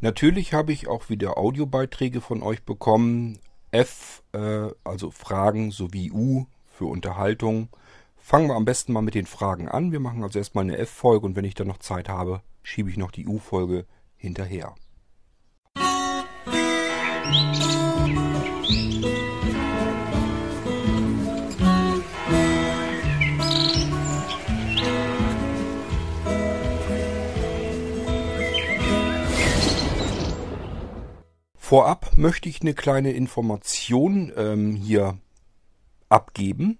Natürlich habe ich auch wieder Audiobeiträge von euch bekommen. F, äh, also Fragen sowie U für Unterhaltung. Fangen wir am besten mal mit den Fragen an. Wir machen also erstmal eine F-Folge und wenn ich dann noch Zeit habe, schiebe ich noch die U-Folge hinterher. Vorab möchte ich eine kleine Information ähm, hier abgeben.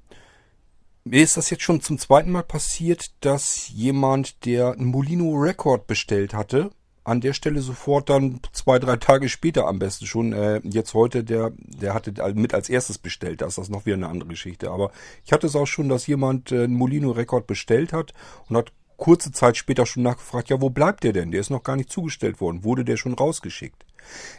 Mir ist das jetzt schon zum zweiten Mal passiert, dass jemand, der ein Molino Record bestellt hatte, an der Stelle sofort dann zwei, drei Tage später am besten schon, äh, jetzt heute, der, der hatte mit als erstes bestellt. Da ist das noch wieder eine andere Geschichte. Aber ich hatte es auch schon, dass jemand äh, einen Molino Record bestellt hat und hat kurze Zeit später schon nachgefragt, ja, wo bleibt der denn? Der ist noch gar nicht zugestellt worden. Wurde der schon rausgeschickt?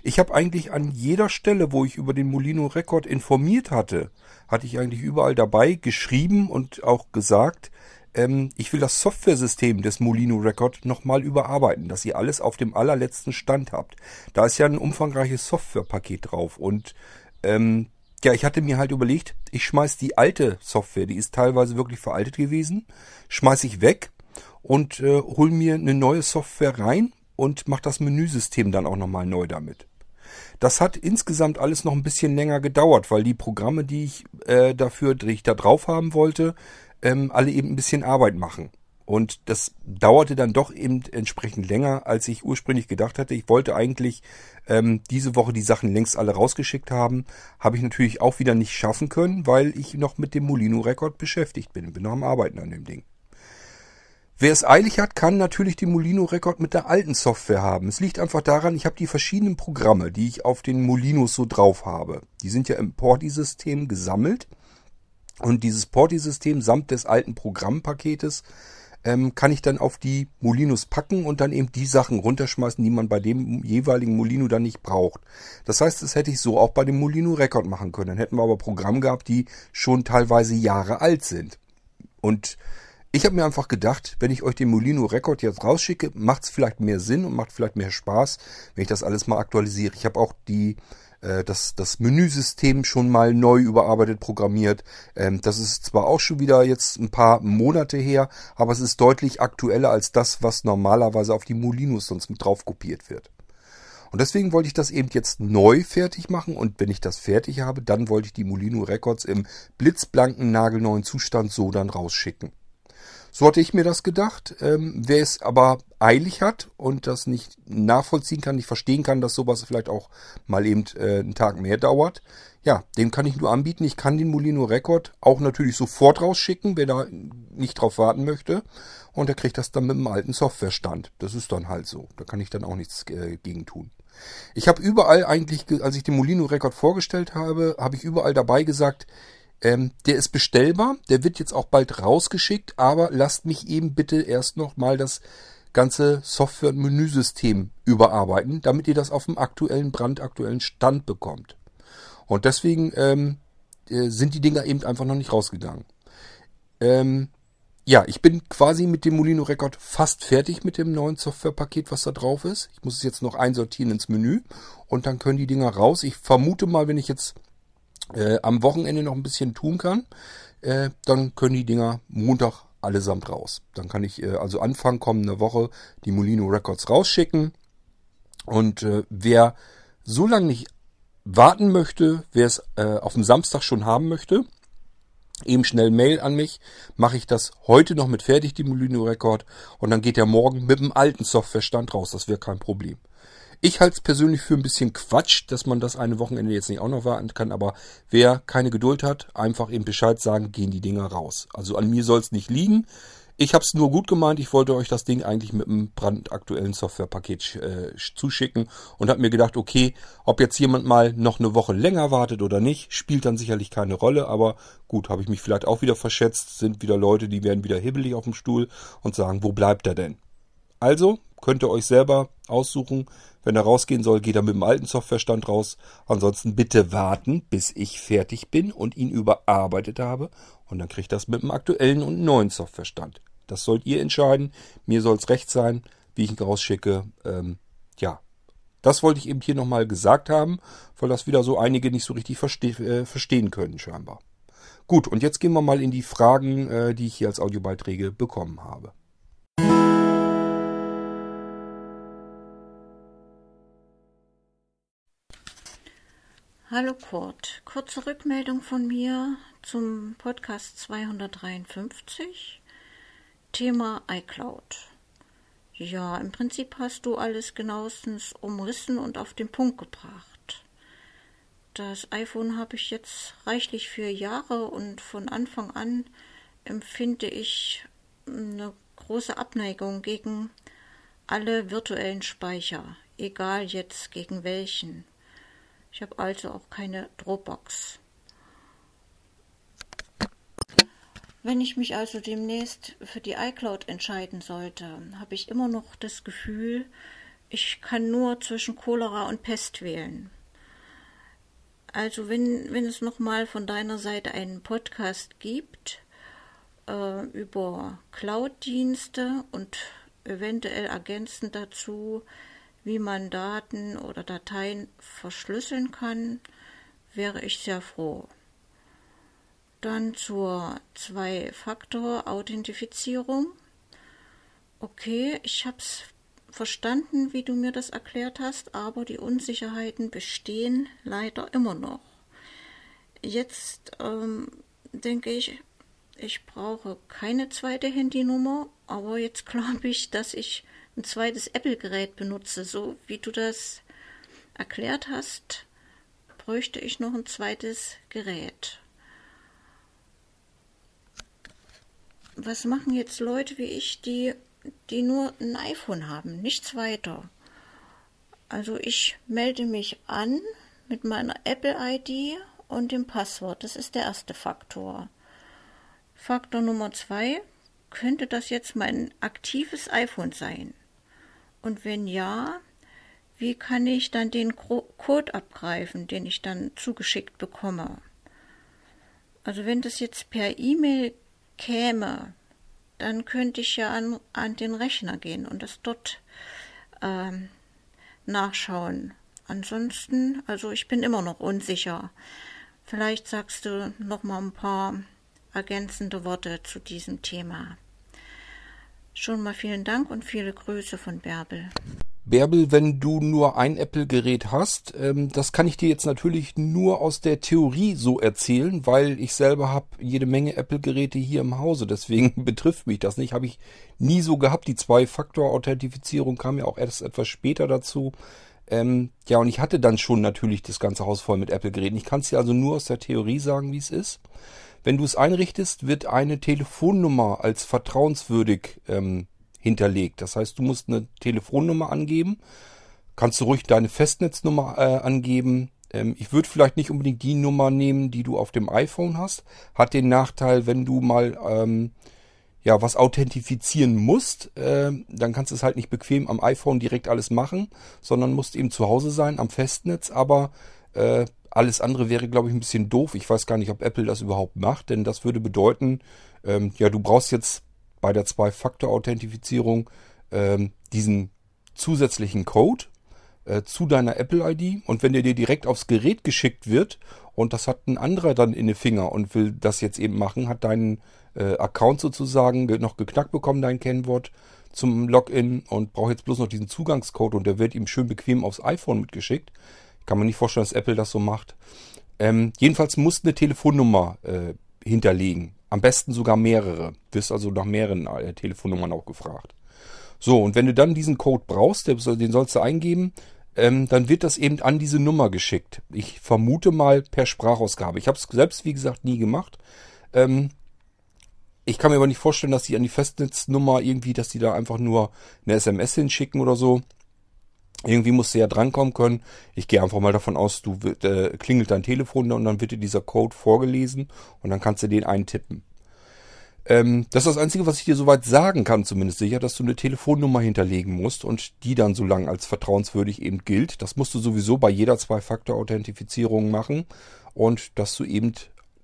Ich habe eigentlich an jeder Stelle, wo ich über den Molino Record informiert hatte, hatte ich eigentlich überall dabei geschrieben und auch gesagt, ähm, ich will das Softwaresystem des Molino Record nochmal überarbeiten, dass ihr alles auf dem allerletzten Stand habt. Da ist ja ein umfangreiches Softwarepaket drauf und ähm, ja, ich hatte mir halt überlegt, ich schmeiß die alte Software, die ist teilweise wirklich veraltet gewesen, schmeiß ich weg und äh, hol mir eine neue Software rein und mache das Menüsystem dann auch nochmal neu damit. Das hat insgesamt alles noch ein bisschen länger gedauert, weil die Programme, die ich äh, dafür, die ich da drauf haben wollte, ähm, alle eben ein bisschen Arbeit machen. Und das dauerte dann doch eben entsprechend länger, als ich ursprünglich gedacht hatte. Ich wollte eigentlich ähm, diese Woche die Sachen längst alle rausgeschickt haben. Habe ich natürlich auch wieder nicht schaffen können, weil ich noch mit dem Molino-Rekord beschäftigt bin. Bin noch am Arbeiten an dem Ding. Wer es eilig hat, kann natürlich den Molino Record mit der alten Software haben. Es liegt einfach daran, ich habe die verschiedenen Programme, die ich auf den Molinos so drauf habe. Die sind ja im Porti-System gesammelt. Und dieses Porti-System samt des alten Programmpaketes ähm, kann ich dann auf die Molinos packen und dann eben die Sachen runterschmeißen, die man bei dem jeweiligen Molino dann nicht braucht. Das heißt, das hätte ich so auch bei dem Molino Record machen können. Dann hätten wir aber Programme gehabt, die schon teilweise Jahre alt sind. Und ich habe mir einfach gedacht, wenn ich euch den Molino Record jetzt rausschicke, macht es vielleicht mehr Sinn und macht vielleicht mehr Spaß, wenn ich das alles mal aktualisiere. Ich habe auch die äh, das, das Menüsystem schon mal neu überarbeitet programmiert. Ähm, das ist zwar auch schon wieder jetzt ein paar Monate her, aber es ist deutlich aktueller als das, was normalerweise auf die Molinos sonst mit drauf kopiert wird. Und deswegen wollte ich das eben jetzt neu fertig machen und wenn ich das fertig habe, dann wollte ich die Molino Records im blitzblanken, nagelneuen Zustand so dann rausschicken. So hatte ich mir das gedacht. Ähm, wer es aber eilig hat und das nicht nachvollziehen kann, nicht verstehen kann, dass sowas vielleicht auch mal eben äh, einen Tag mehr dauert, ja, dem kann ich nur anbieten. Ich kann den Molino Record auch natürlich sofort rausschicken, wer da nicht drauf warten möchte. Und er kriegt das dann mit dem alten Softwarestand. Das ist dann halt so. Da kann ich dann auch nichts äh, gegen tun. Ich habe überall eigentlich, als ich den Molino Record vorgestellt habe, habe ich überall dabei gesagt, ähm, der ist bestellbar, der wird jetzt auch bald rausgeschickt, aber lasst mich eben bitte erst noch mal das ganze Software- und Menüsystem überarbeiten, damit ihr das auf dem aktuellen, brandaktuellen Stand bekommt. Und deswegen ähm, äh, sind die Dinger eben einfach noch nicht rausgegangen. Ähm, ja, ich bin quasi mit dem Molino Record fast fertig mit dem neuen Softwarepaket, was da drauf ist. Ich muss es jetzt noch einsortieren ins Menü und dann können die Dinger raus. Ich vermute mal, wenn ich jetzt äh, am Wochenende noch ein bisschen tun kann, äh, dann können die Dinger Montag allesamt raus. Dann kann ich äh, also Anfang kommende Woche die Molino Records rausschicken. Und äh, wer so lange nicht warten möchte, wer es äh, auf dem Samstag schon haben möchte, eben schnell Mail an mich, mache ich das heute noch mit fertig, die Molino Record, und dann geht der morgen mit dem alten Softwarestand raus. Das wäre kein Problem. Ich halte es persönlich für ein bisschen Quatsch, dass man das eine Wochenende jetzt nicht auch noch warten kann, aber wer keine Geduld hat, einfach eben Bescheid sagen, gehen die Dinger raus. Also an mir soll es nicht liegen. Ich habe es nur gut gemeint, ich wollte euch das Ding eigentlich mit einem brandaktuellen Softwarepaket äh, zuschicken und habe mir gedacht, okay, ob jetzt jemand mal noch eine Woche länger wartet oder nicht, spielt dann sicherlich keine Rolle, aber gut, habe ich mich vielleicht auch wieder verschätzt, sind wieder Leute, die werden wieder hibbelig auf dem Stuhl und sagen, wo bleibt er denn? Also könnt ihr euch selber aussuchen, wenn er rausgehen soll, geht er mit dem alten Softwarestand raus. Ansonsten bitte warten, bis ich fertig bin und ihn überarbeitet habe. Und dann kriegt das mit dem aktuellen und neuen Softwarestand. Das sollt ihr entscheiden. Mir soll es recht sein, wie ich ihn rausschicke. Ähm, ja, Das wollte ich eben hier nochmal gesagt haben, weil das wieder so einige nicht so richtig verste äh, verstehen können scheinbar. Gut, und jetzt gehen wir mal in die Fragen, äh, die ich hier als Audiobeiträge bekommen habe. Hallo Kurt, kurze Rückmeldung von mir zum Podcast 253, Thema iCloud. Ja, im Prinzip hast du alles genauestens umrissen und auf den Punkt gebracht. Das iPhone habe ich jetzt reichlich vier Jahre und von Anfang an empfinde ich eine große Abneigung gegen alle virtuellen Speicher, egal jetzt gegen welchen. Ich habe also auch keine Dropbox. Wenn ich mich also demnächst für die iCloud entscheiden sollte, habe ich immer noch das Gefühl, ich kann nur zwischen Cholera und Pest wählen. Also wenn, wenn es nochmal von deiner Seite einen Podcast gibt äh, über Cloud-Dienste und eventuell ergänzend dazu wie man Daten oder Dateien verschlüsseln kann, wäre ich sehr froh. Dann zur Zwei-Faktor-Authentifizierung. Okay, ich habe es verstanden, wie du mir das erklärt hast, aber die Unsicherheiten bestehen leider immer noch. Jetzt ähm, denke ich, ich brauche keine zweite Handynummer, aber jetzt glaube ich, dass ich ein zweites Apple-Gerät benutze, so wie du das erklärt hast, bräuchte ich noch ein zweites Gerät. Was machen jetzt Leute wie ich, die, die nur ein iPhone haben, nichts weiter? Also ich melde mich an mit meiner Apple-ID und dem Passwort. Das ist der erste Faktor. Faktor Nummer zwei, könnte das jetzt mein aktives iPhone sein? Und wenn ja, wie kann ich dann den Code abgreifen, den ich dann zugeschickt bekomme? Also wenn das jetzt per E-Mail käme, dann könnte ich ja an, an den Rechner gehen und das dort ähm, nachschauen. Ansonsten, also ich bin immer noch unsicher. Vielleicht sagst du noch mal ein paar ergänzende Worte zu diesem Thema. Schon mal vielen Dank und viele Grüße von Bärbel. Bärbel, wenn du nur ein Apple-Gerät hast, ähm, das kann ich dir jetzt natürlich nur aus der Theorie so erzählen, weil ich selber habe jede Menge Apple-Geräte hier im Hause. Deswegen betrifft mich das nicht. Habe ich nie so gehabt. Die Zwei-Faktor-Authentifizierung kam ja auch erst etwas später dazu. Ähm, ja, und ich hatte dann schon natürlich das ganze Haus voll mit Apple-Geräten. Ich kann es dir also nur aus der Theorie sagen, wie es ist. Wenn du es einrichtest, wird eine Telefonnummer als vertrauenswürdig ähm, hinterlegt. Das heißt, du musst eine Telefonnummer angeben. Kannst du ruhig deine Festnetznummer äh, angeben. Ähm, ich würde vielleicht nicht unbedingt die Nummer nehmen, die du auf dem iPhone hast. Hat den Nachteil, wenn du mal ähm, ja was authentifizieren musst, äh, dann kannst du es halt nicht bequem am iPhone direkt alles machen, sondern musst eben zu Hause sein am Festnetz. Aber äh, alles andere wäre, glaube ich, ein bisschen doof. Ich weiß gar nicht, ob Apple das überhaupt macht, denn das würde bedeuten, ähm, ja, du brauchst jetzt bei der Zwei-Faktor-Authentifizierung ähm, diesen zusätzlichen Code äh, zu deiner Apple-ID und wenn der dir direkt aufs Gerät geschickt wird und das hat ein anderer dann in den Finger und will das jetzt eben machen, hat deinen äh, Account sozusagen noch geknackt bekommen, dein Kennwort zum Login und braucht jetzt bloß noch diesen Zugangscode und der wird ihm schön bequem aufs iPhone mitgeschickt kann man nicht vorstellen, dass Apple das so macht. Ähm, jedenfalls musst eine Telefonnummer äh, hinterlegen. Am besten sogar mehrere. Wirst also nach mehreren äh, Telefonnummern auch gefragt. So, und wenn du dann diesen Code brauchst, den sollst du eingeben, ähm, dann wird das eben an diese Nummer geschickt. Ich vermute mal per Sprachausgabe. Ich habe es selbst, wie gesagt, nie gemacht. Ähm, ich kann mir aber nicht vorstellen, dass die an die Festnetznummer irgendwie, dass die da einfach nur eine SMS hinschicken oder so. Irgendwie musst du ja drankommen können. Ich gehe einfach mal davon aus, du äh, klingelt dein Telefon und dann wird dir dieser Code vorgelesen und dann kannst du den eintippen. Ähm, das ist das Einzige, was ich dir soweit sagen kann, zumindest sicher, dass du eine Telefonnummer hinterlegen musst und die dann so lange als vertrauenswürdig eben gilt. Das musst du sowieso bei jeder Zwei-Faktor-Authentifizierung machen und dass du eben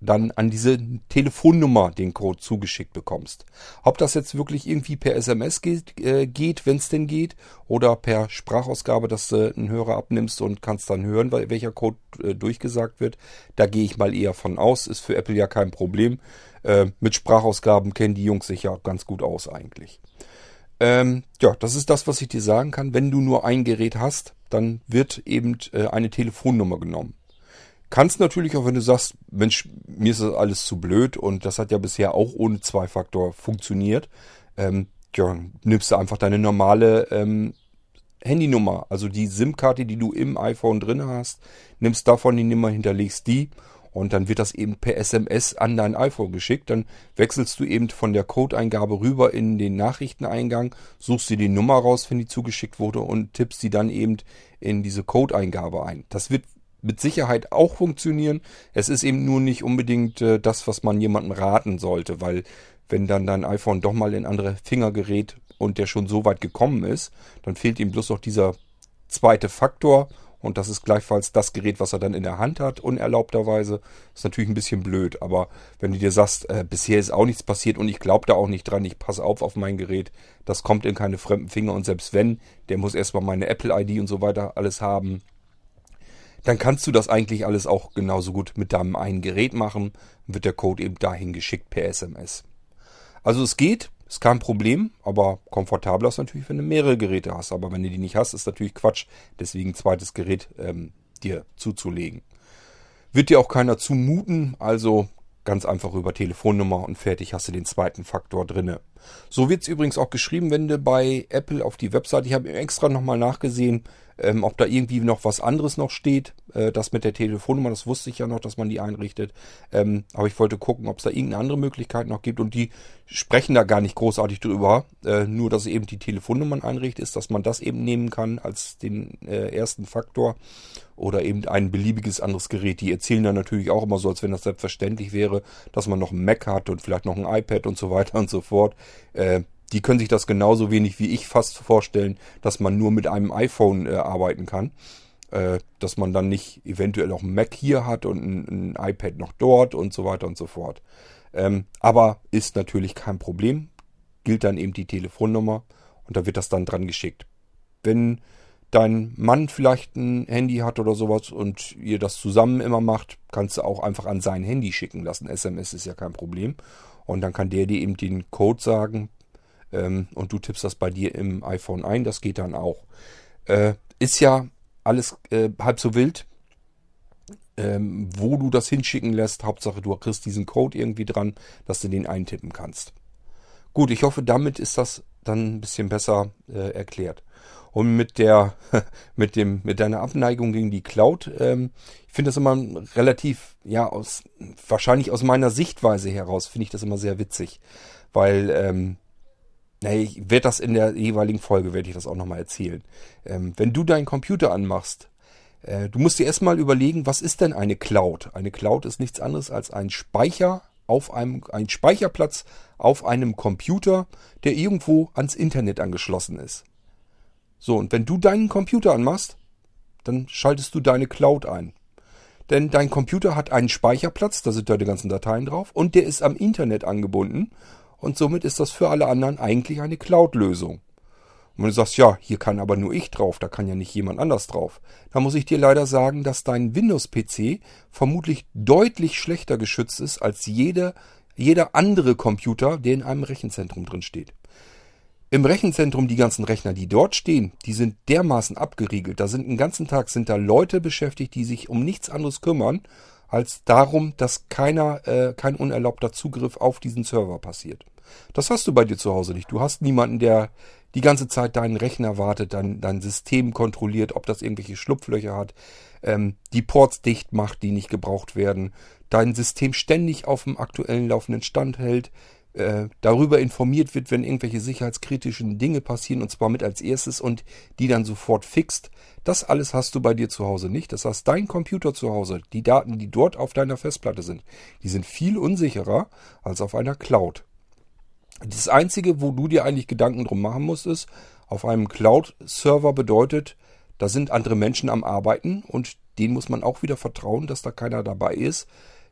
dann an diese Telefonnummer den Code zugeschickt bekommst. Ob das jetzt wirklich irgendwie per SMS geht, äh, geht wenn es denn geht, oder per Sprachausgabe, dass du einen Hörer abnimmst und kannst dann hören, welcher Code äh, durchgesagt wird, da gehe ich mal eher von aus. Ist für Apple ja kein Problem. Äh, mit Sprachausgaben kennen die Jungs sich ja ganz gut aus eigentlich. Ähm, ja, das ist das, was ich dir sagen kann. Wenn du nur ein Gerät hast, dann wird eben äh, eine Telefonnummer genommen. Kannst natürlich auch, wenn du sagst, Mensch, mir ist das alles zu blöd und das hat ja bisher auch ohne Zwei-Faktor funktioniert, ähm, ja, nimmst du einfach deine normale ähm, Handynummer, also die SIM-Karte, die du im iPhone drin hast, nimmst davon die Nummer, hinterlegst die und dann wird das eben per SMS an dein iPhone geschickt. Dann wechselst du eben von der Codeingabe rüber in den Nachrichteneingang, suchst dir die Nummer raus, wenn die zugeschickt wurde und tippst sie dann eben in diese Codeingabe ein. Das wird mit Sicherheit auch funktionieren. Es ist eben nur nicht unbedingt äh, das, was man jemandem raten sollte, weil wenn dann dein iPhone doch mal in andere Finger gerät und der schon so weit gekommen ist, dann fehlt ihm bloß noch dieser zweite Faktor und das ist gleichfalls das Gerät, was er dann in der Hand hat, unerlaubterweise. Ist natürlich ein bisschen blöd, aber wenn du dir sagst, äh, bisher ist auch nichts passiert und ich glaube da auch nicht dran, ich passe auf auf mein Gerät, das kommt in keine fremden Finger und selbst wenn, der muss erstmal meine Apple-ID und so weiter alles haben, dann kannst du das eigentlich alles auch genauso gut mit deinem einen Gerät machen. Wird der Code eben dahin geschickt per SMS. Also es geht, ist kein Problem, aber komfortabler ist natürlich, wenn du mehrere Geräte hast. Aber wenn du die nicht hast, ist natürlich Quatsch, deswegen zweites Gerät ähm, dir zuzulegen. Wird dir auch keiner zumuten, also ganz einfach über Telefonnummer und fertig hast du den zweiten Faktor drinne. So wird es übrigens auch geschrieben, wenn du bei Apple auf die Website, ich habe extra nochmal nachgesehen, ähm, ob da irgendwie noch was anderes noch steht. Äh, das mit der Telefonnummer, das wusste ich ja noch, dass man die einrichtet. Ähm, aber ich wollte gucken, ob es da irgendeine andere Möglichkeit noch gibt. Und die sprechen da gar nicht großartig drüber. Äh, nur, dass eben die Telefonnummern einrichtet ist, dass man das eben nehmen kann als den äh, ersten Faktor. Oder eben ein beliebiges anderes Gerät. Die erzählen dann natürlich auch immer so, als wenn das selbstverständlich wäre, dass man noch ein Mac hat und vielleicht noch ein iPad und so weiter und so fort. Die können sich das genauso wenig wie ich fast vorstellen, dass man nur mit einem iPhone äh, arbeiten kann. Äh, dass man dann nicht eventuell auch ein Mac hier hat und ein, ein iPad noch dort und so weiter und so fort. Ähm, aber ist natürlich kein Problem. Gilt dann eben die Telefonnummer und da wird das dann dran geschickt. Wenn dein Mann vielleicht ein Handy hat oder sowas und ihr das zusammen immer macht, kannst du auch einfach an sein Handy schicken lassen. SMS ist ja kein Problem. Und dann kann der dir eben den Code sagen, ähm, und du tippst das bei dir im iPhone ein. Das geht dann auch. Äh, ist ja alles äh, halb so wild. Ähm, wo du das hinschicken lässt. Hauptsache, du kriegst diesen Code irgendwie dran, dass du den eintippen kannst. Gut, ich hoffe, damit ist das dann ein bisschen besser äh, erklärt. Und mit der, mit dem, mit deiner Abneigung gegen die Cloud, ähm, ich finde das immer relativ, ja, aus, wahrscheinlich aus meiner Sichtweise heraus finde ich das immer sehr witzig, weil ähm, Nee, ich werde das in der jeweiligen Folge, werde ich das auch nochmal erzählen. Ähm, wenn du deinen Computer anmachst, äh, du musst dir erstmal überlegen, was ist denn eine Cloud? Eine Cloud ist nichts anderes als ein Speicher auf einem, ein Speicherplatz auf einem Computer, der irgendwo ans Internet angeschlossen ist. So, und wenn du deinen Computer anmachst, dann schaltest du deine Cloud ein. Denn dein Computer hat einen Speicherplatz, da sind deine ganzen Dateien drauf, und der ist am Internet angebunden und somit ist das für alle anderen eigentlich eine Cloud-Lösung. Und wenn du sagst, ja, hier kann aber nur ich drauf, da kann ja nicht jemand anders drauf, dann muss ich dir leider sagen, dass dein Windows-PC vermutlich deutlich schlechter geschützt ist als jeder, jeder andere Computer, der in einem Rechenzentrum drin steht. Im Rechenzentrum, die ganzen Rechner, die dort stehen, die sind dermaßen abgeriegelt. Da sind den ganzen Tag sind da Leute beschäftigt, die sich um nichts anderes kümmern als darum, dass keiner, äh, kein unerlaubter Zugriff auf diesen Server passiert. Das hast du bei dir zu Hause nicht. Du hast niemanden, der die ganze Zeit deinen Rechner wartet, dein, dein System kontrolliert, ob das irgendwelche Schlupflöcher hat, ähm, die Ports dicht macht, die nicht gebraucht werden, dein System ständig auf dem aktuellen laufenden Stand hält, äh, darüber informiert wird, wenn irgendwelche sicherheitskritischen Dinge passieren, und zwar mit als erstes und die dann sofort fixt. Das alles hast du bei dir zu Hause nicht. Das heißt, dein Computer zu Hause, die Daten, die dort auf deiner Festplatte sind, die sind viel unsicherer als auf einer Cloud. Das Einzige, wo du dir eigentlich Gedanken drum machen musst, ist, auf einem Cloud-Server bedeutet, da sind andere Menschen am Arbeiten und denen muss man auch wieder vertrauen, dass da keiner dabei ist,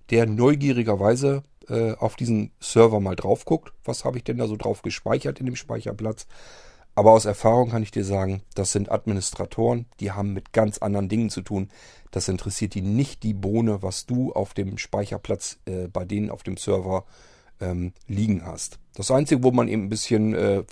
der neugierigerweise äh, auf diesen Server mal drauf guckt. Was habe ich denn da so drauf gespeichert in dem Speicherplatz? Aber aus Erfahrung kann ich dir sagen, das sind Administratoren, die haben mit ganz anderen Dingen zu tun. Das interessiert die nicht die Bohne, was du auf dem Speicherplatz äh, bei denen auf dem Server ähm, liegen hast. Das Einzige, wo man eben ein bisschen äh,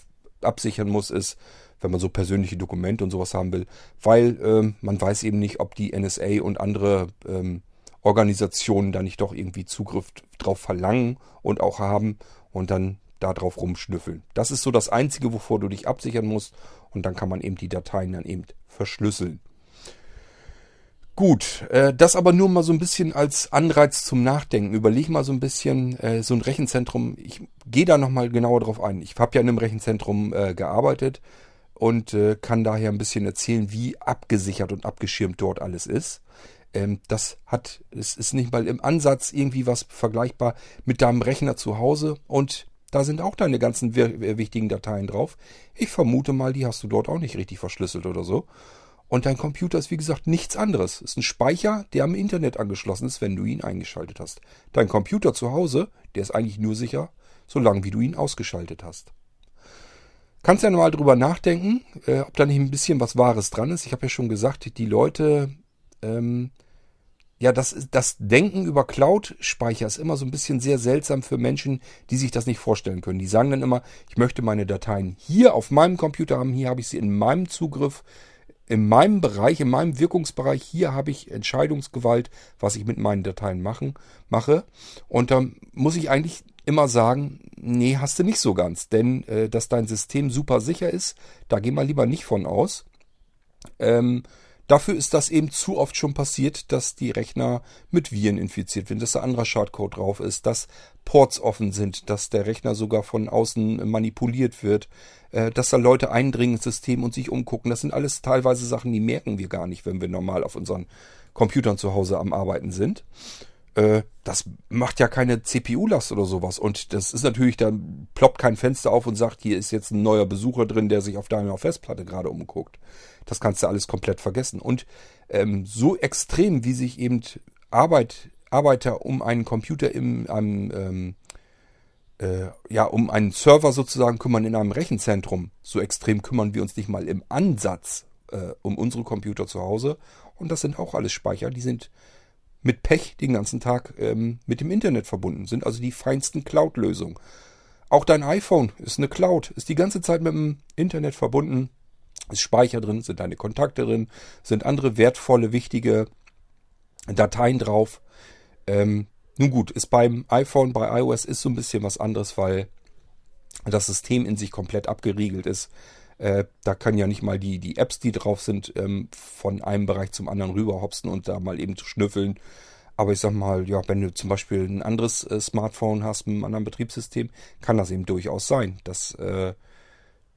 absichern muss, ist, wenn man so persönliche Dokumente und sowas haben will, weil ähm, man weiß eben nicht, ob die NSA und andere ähm, Organisationen da nicht doch irgendwie Zugriff drauf verlangen und auch haben und dann da drauf rumschnüffeln. Das ist so das Einzige, wovor du dich absichern musst und dann kann man eben die Dateien dann eben verschlüsseln. Gut, äh, das aber nur mal so ein bisschen als Anreiz zum Nachdenken. Überleg mal so ein bisschen äh, so ein Rechenzentrum. Ich gehe da nochmal genauer drauf ein. Ich habe ja in einem Rechenzentrum äh, gearbeitet und kann daher ein bisschen erzählen, wie abgesichert und abgeschirmt dort alles ist. Ähm, das hat, es ist nicht mal im Ansatz irgendwie was vergleichbar mit deinem Rechner zu Hause und da sind auch deine ganzen wichtigen Dateien drauf. Ich vermute mal, die hast du dort auch nicht richtig verschlüsselt oder so. Und dein Computer ist wie gesagt nichts anderes. Ist ein Speicher, der am Internet angeschlossen ist, wenn du ihn eingeschaltet hast. Dein Computer zu Hause, der ist eigentlich nur sicher, solange wie du ihn ausgeschaltet hast. Kannst ja mal drüber nachdenken, äh, ob da nicht ein bisschen was Wahres dran ist. Ich habe ja schon gesagt, die Leute ähm, ja, das, das Denken über Cloud-Speicher ist immer so ein bisschen sehr seltsam für Menschen, die sich das nicht vorstellen können. Die sagen dann immer, ich möchte meine Dateien hier auf meinem Computer haben, hier habe ich sie in meinem Zugriff, in meinem Bereich, in meinem Wirkungsbereich, hier habe ich Entscheidungsgewalt, was ich mit meinen Dateien machen, mache. Und dann muss ich eigentlich immer sagen, nee, hast du nicht so ganz. Denn äh, dass dein System super sicher ist, da geh mal lieber nicht von aus. Ähm, Dafür ist das eben zu oft schon passiert, dass die Rechner mit Viren infiziert werden, dass da anderer Schadcode drauf ist, dass Ports offen sind, dass der Rechner sogar von außen manipuliert wird, äh, dass da Leute eindringen ins System und sich umgucken. Das sind alles teilweise Sachen, die merken wir gar nicht, wenn wir normal auf unseren Computern zu Hause am Arbeiten sind. Äh, das macht ja keine CPU-Last oder sowas. Und das ist natürlich, da ploppt kein Fenster auf und sagt, hier ist jetzt ein neuer Besucher drin, der sich auf deiner Festplatte gerade umguckt. Das kannst du alles komplett vergessen. Und ähm, so extrem, wie sich eben Arbeit, Arbeiter um einen Computer im einem, ähm, äh, ja, um einen Server sozusagen kümmern in einem Rechenzentrum, so extrem kümmern wir uns nicht mal im Ansatz äh, um unsere Computer zu Hause. Und das sind auch alles Speicher, die sind mit Pech den ganzen Tag ähm, mit dem Internet verbunden, sind also die feinsten Cloud-Lösungen. Auch dein iPhone ist eine Cloud, ist die ganze Zeit mit dem Internet verbunden, ist Speicher drin, sind deine Kontakte drin, sind andere wertvolle, wichtige Dateien drauf. Ähm, nun gut, ist beim iPhone, bei iOS ist so ein bisschen was anderes, weil das System in sich komplett abgeriegelt ist. Äh, da kann ja nicht mal die, die Apps, die drauf sind, ähm, von einem Bereich zum anderen rüberhopsen und da mal eben zu schnüffeln. Aber ich sag mal, ja, wenn du zum Beispiel ein anderes äh, Smartphone hast mit einem anderen Betriebssystem, kann das eben durchaus sein, dass, äh,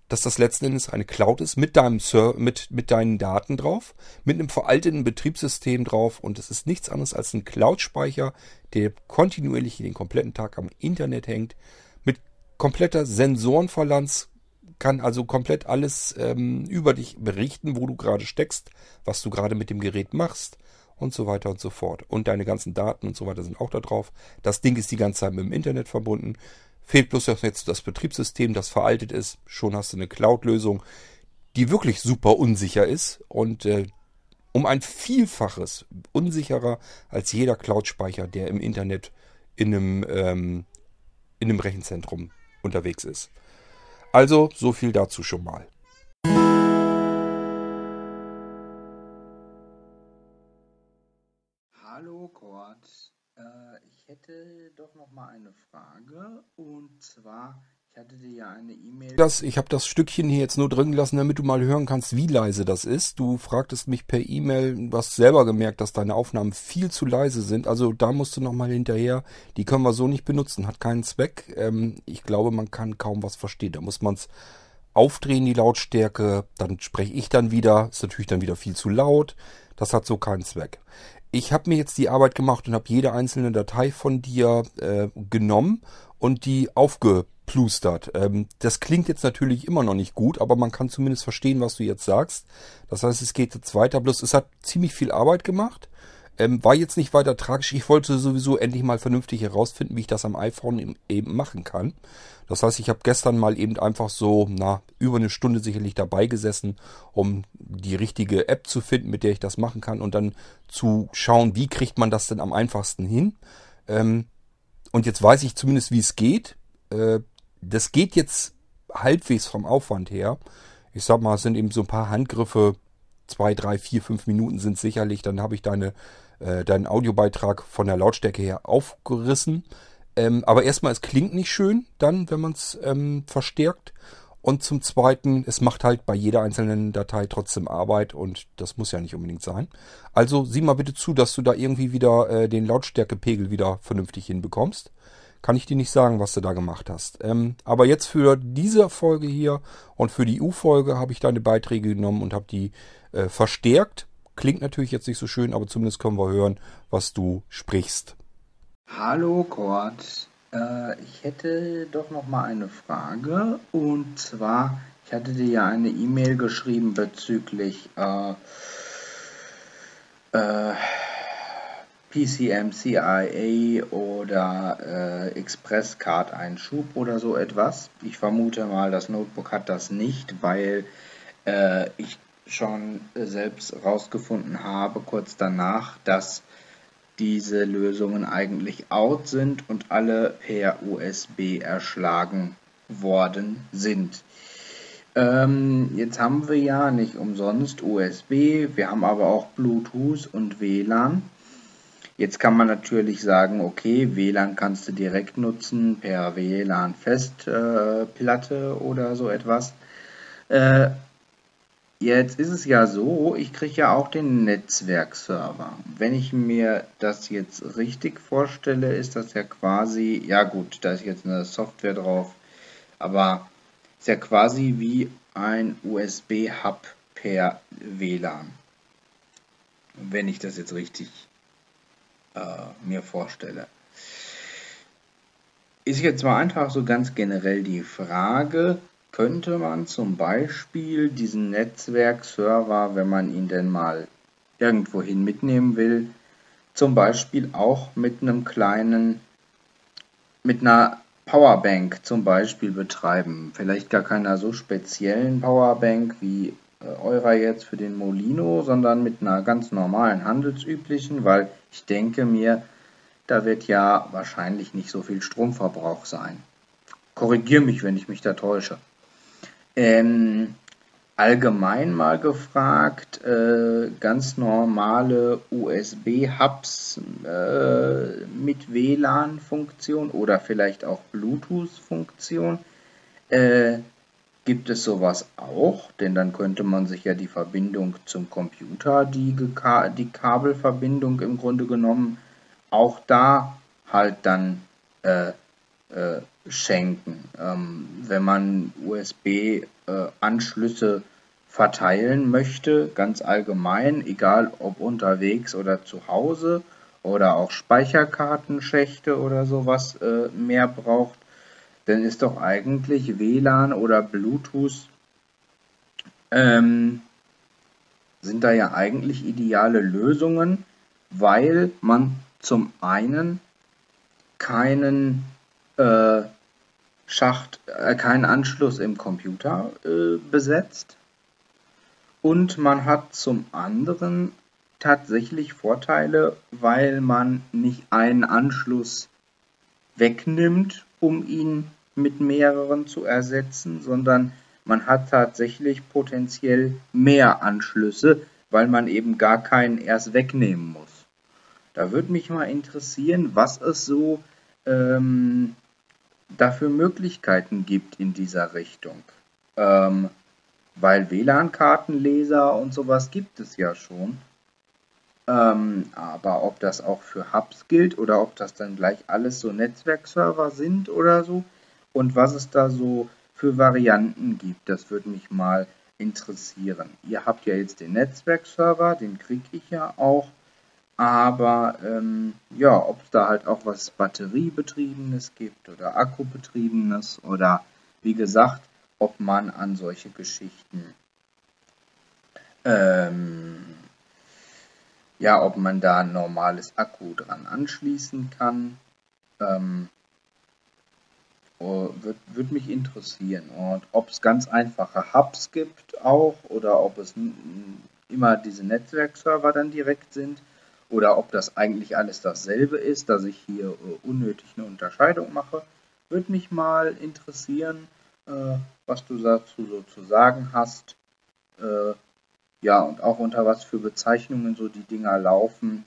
dass das letzten Endes eine Cloud ist mit deinem Ser mit, mit deinen Daten drauf, mit einem veralteten Betriebssystem drauf und es ist nichts anderes als ein Cloud-Speicher, der kontinuierlich den kompletten Tag am Internet hängt, mit kompletter Sensorenverlanz, kann also komplett alles ähm, über dich berichten, wo du gerade steckst, was du gerade mit dem Gerät machst und so weiter und so fort. Und deine ganzen Daten und so weiter sind auch da drauf. Das Ding ist die ganze Zeit mit dem Internet verbunden. Fehlt bloß jetzt das Betriebssystem, das veraltet ist. Schon hast du eine Cloud-Lösung, die wirklich super unsicher ist und äh, um ein Vielfaches unsicherer als jeder Cloud-Speicher, der im Internet in einem, ähm, in einem Rechenzentrum unterwegs ist. Also so viel dazu schon mal. Hallo Kurt, äh, ich hätte doch noch mal eine Frage und zwar ich hatte dir ja eine E-Mail. Das, ich habe das Stückchen hier jetzt nur drin gelassen, damit du mal hören kannst, wie leise das ist. Du fragtest mich per E-Mail, du hast selber gemerkt, dass deine Aufnahmen viel zu leise sind. Also da musst du nochmal hinterher. Die können wir so nicht benutzen, hat keinen Zweck. Ähm, ich glaube, man kann kaum was verstehen. Da muss man es aufdrehen, die Lautstärke. Dann spreche ich dann wieder. Ist natürlich dann wieder viel zu laut. Das hat so keinen Zweck. Ich habe mir jetzt die Arbeit gemacht und habe jede einzelne Datei von dir äh, genommen und die aufge plustert. Ähm, das klingt jetzt natürlich immer noch nicht gut, aber man kann zumindest verstehen, was du jetzt sagst. Das heißt, es geht jetzt weiter. Bloß es hat ziemlich viel Arbeit gemacht. Ähm, war jetzt nicht weiter tragisch. Ich wollte sowieso endlich mal vernünftig herausfinden, wie ich das am iPhone eben machen kann. Das heißt, ich habe gestern mal eben einfach so, na, über eine Stunde sicherlich dabei gesessen, um die richtige App zu finden, mit der ich das machen kann und dann zu schauen, wie kriegt man das denn am einfachsten hin. Ähm, und jetzt weiß ich zumindest, wie es geht. Äh, das geht jetzt halbwegs vom Aufwand her. Ich sag mal, es sind eben so ein paar Handgriffe, zwei, drei, vier, fünf Minuten sind sicherlich. Dann habe ich deine, äh, deinen Audiobeitrag von der Lautstärke her aufgerissen. Ähm, aber erstmal, es klingt nicht schön, dann, wenn man es ähm, verstärkt. Und zum Zweiten, es macht halt bei jeder einzelnen Datei trotzdem Arbeit und das muss ja nicht unbedingt sein. Also sieh mal bitte zu, dass du da irgendwie wieder äh, den Lautstärkepegel wieder vernünftig hinbekommst. Kann ich dir nicht sagen, was du da gemacht hast. Ähm, aber jetzt für diese Folge hier und für die U-Folge habe ich deine Beiträge genommen und habe die äh, verstärkt. Klingt natürlich jetzt nicht so schön, aber zumindest können wir hören, was du sprichst. Hallo Kurt, äh, ich hätte doch noch mal eine Frage und zwar, ich hatte dir ja eine E-Mail geschrieben bezüglich äh, äh, PCM, CIA oder äh, Express Card Einschub oder so etwas. Ich vermute mal, das Notebook hat das nicht, weil äh, ich schon selbst rausgefunden habe, kurz danach, dass diese Lösungen eigentlich out sind und alle per USB erschlagen worden sind. Ähm, jetzt haben wir ja nicht umsonst USB, wir haben aber auch Bluetooth und WLAN. Jetzt kann man natürlich sagen, okay, WLAN kannst du direkt nutzen per WLAN-Festplatte äh, oder so etwas. Äh, Jetzt ist es ja so, ich kriege ja auch den Netzwerkserver. Wenn ich mir das jetzt richtig vorstelle, ist das ja quasi, ja gut, da ist jetzt eine Software drauf, aber ist ja quasi wie ein USB-Hub per WLAN. Wenn ich das jetzt richtig äh, mir vorstelle. Ist jetzt mal einfach so ganz generell die Frage, könnte man zum Beispiel diesen Netzwerkserver, wenn man ihn denn mal irgendwohin mitnehmen will, zum Beispiel auch mit einem kleinen, mit einer Powerbank zum Beispiel betreiben. Vielleicht gar keiner so speziellen Powerbank wie äh, eurer jetzt für den Molino, sondern mit einer ganz normalen handelsüblichen, weil ich denke mir, da wird ja wahrscheinlich nicht so viel Stromverbrauch sein. Korrigiere mich, wenn ich mich da täusche. Ähm, allgemein mal gefragt, äh, ganz normale USB-Hubs äh, mit WLAN-Funktion oder vielleicht auch Bluetooth-Funktion. Äh, gibt es sowas auch? Denn dann könnte man sich ja die Verbindung zum Computer, die, die Kabelverbindung im Grunde genommen, auch da halt dann äh, äh, schenken. Ähm, wenn man USB-Anschlüsse äh, verteilen möchte, ganz allgemein, egal ob unterwegs oder zu Hause oder auch Speicherkartenschächte oder sowas äh, mehr braucht, dann ist doch eigentlich WLAN oder Bluetooth ähm, sind da ja eigentlich ideale Lösungen, weil man zum einen keinen äh, Schacht, äh, keinen Anschluss im Computer äh, besetzt. Und man hat zum anderen tatsächlich Vorteile, weil man nicht einen Anschluss wegnimmt, um ihn mit mehreren zu ersetzen, sondern man hat tatsächlich potenziell mehr Anschlüsse, weil man eben gar keinen erst wegnehmen muss. Da würde mich mal interessieren, was es so ähm, dafür Möglichkeiten gibt in dieser Richtung. Ähm, weil WLAN-Kartenleser und sowas gibt es ja schon. Ähm, aber ob das auch für Hubs gilt oder ob das dann gleich alles so Netzwerkserver sind oder so und was es da so für Varianten gibt, das würde mich mal interessieren. Ihr habt ja jetzt den Netzwerkserver, den kriege ich ja auch. Aber ähm, ja, ob es da halt auch was Batteriebetriebenes gibt oder Akkubetriebenes oder wie gesagt, ob man an solche Geschichten ähm, ja, ob man da ein normales Akku dran anschließen kann. Ähm, oh, Würde würd mich interessieren. Und ob es ganz einfache Hubs gibt auch oder ob es immer diese Netzwerkserver dann direkt sind oder ob das eigentlich alles dasselbe ist, dass ich hier äh, unnötig eine Unterscheidung mache. Würde mich mal interessieren, äh, was du dazu so zu sagen hast. Äh, ja, und auch unter was für Bezeichnungen so die Dinger laufen,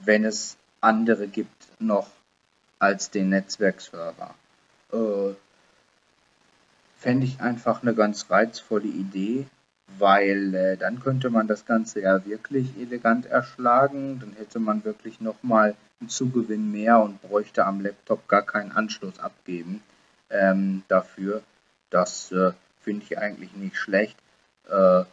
wenn es andere gibt noch als den Netzwerkserver. Äh, Fände ich einfach eine ganz reizvolle Idee, weil äh, dann könnte man das Ganze ja wirklich elegant erschlagen. Dann hätte man wirklich nochmal einen Zugewinn mehr und bräuchte am Laptop gar keinen Anschluss abgeben ähm, dafür. Das äh, finde ich eigentlich nicht schlecht. Äh,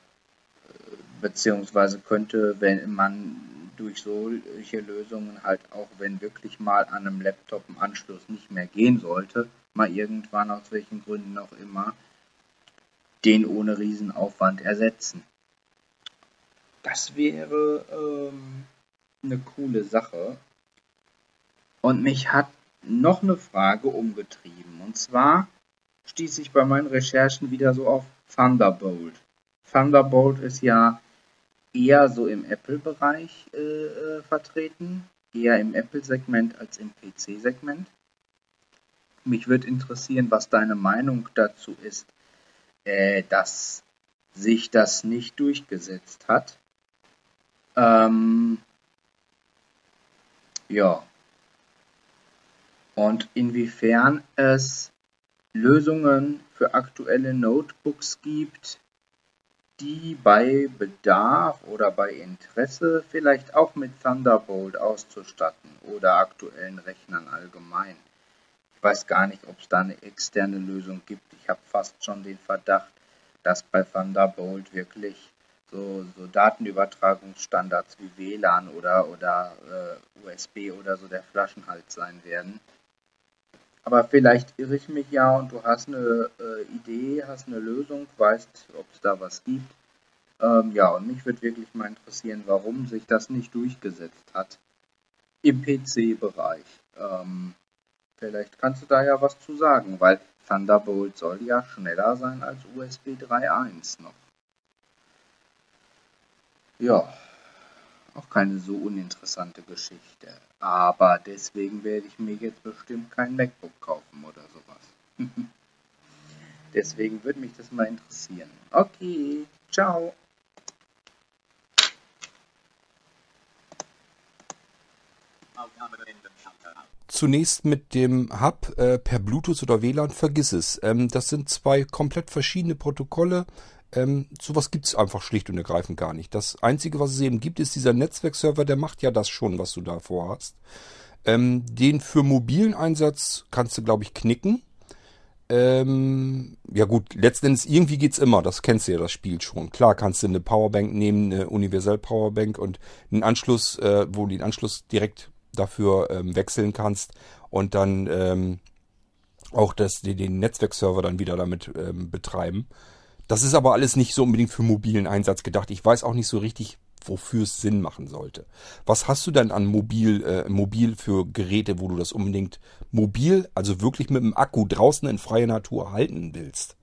beziehungsweise könnte, wenn man durch solche Lösungen halt auch, wenn wirklich mal an einem Laptop ein Anschluss nicht mehr gehen sollte, mal irgendwann aus welchen Gründen auch immer, den ohne Riesenaufwand ersetzen. Das wäre ähm, eine coole Sache. Und mich hat noch eine Frage umgetrieben. Und zwar stieß ich bei meinen Recherchen wieder so auf Thunderbolt. Thunderbolt ist ja eher so im Apple-Bereich äh, äh vertreten, eher im Apple-Segment als im PC-Segment. Mich würde interessieren, was deine Meinung dazu ist äh, dass sich das nicht durchgesetzt hat. Ähm, ja. Und inwiefern es Lösungen für aktuelle Notebooks gibt, die bei Bedarf oder bei Interesse vielleicht auch mit Thunderbolt auszustatten oder aktuellen Rechnern allgemein weiß gar nicht, ob es da eine externe Lösung gibt. Ich habe fast schon den Verdacht, dass bei Thunderbolt wirklich so, so Datenübertragungsstandards wie WLAN oder, oder äh, USB oder so der Flaschenhals sein werden. Aber vielleicht irre ich mich ja und du hast eine äh, Idee, hast eine Lösung, weißt, ob es da was gibt. Ähm, ja, und mich würde wirklich mal interessieren, warum sich das nicht durchgesetzt hat im PC-Bereich. Ähm, Vielleicht kannst du da ja was zu sagen, weil Thunderbolt soll ja schneller sein als USB 3.1 noch. Ja, auch keine so uninteressante Geschichte. Aber deswegen werde ich mir jetzt bestimmt kein MacBook kaufen oder sowas. deswegen würde mich das mal interessieren. Okay, ciao. Zunächst mit dem Hub äh, per Bluetooth oder WLAN, vergiss es. Ähm, das sind zwei komplett verschiedene Protokolle. Ähm, sowas gibt es einfach schlicht und ergreifend gar nicht. Das Einzige, was es eben gibt, ist dieser Netzwerkserver, der macht ja das schon, was du da vorhast. Ähm, den für mobilen Einsatz kannst du, glaube ich, knicken. Ähm, ja gut, letztendlich irgendwie geht's immer, das kennst du ja das Spiel schon. Klar kannst du eine Powerbank nehmen, eine Universal Powerbank und einen Anschluss, äh, wo du den Anschluss direkt dafür ähm, wechseln kannst und dann ähm, auch das, den Netzwerkserver dann wieder damit ähm, betreiben. Das ist aber alles nicht so unbedingt für mobilen Einsatz gedacht. Ich weiß auch nicht so richtig, wofür es Sinn machen sollte. Was hast du denn an mobil, äh, mobil für Geräte, wo du das unbedingt mobil, also wirklich mit dem Akku draußen in freier Natur halten willst?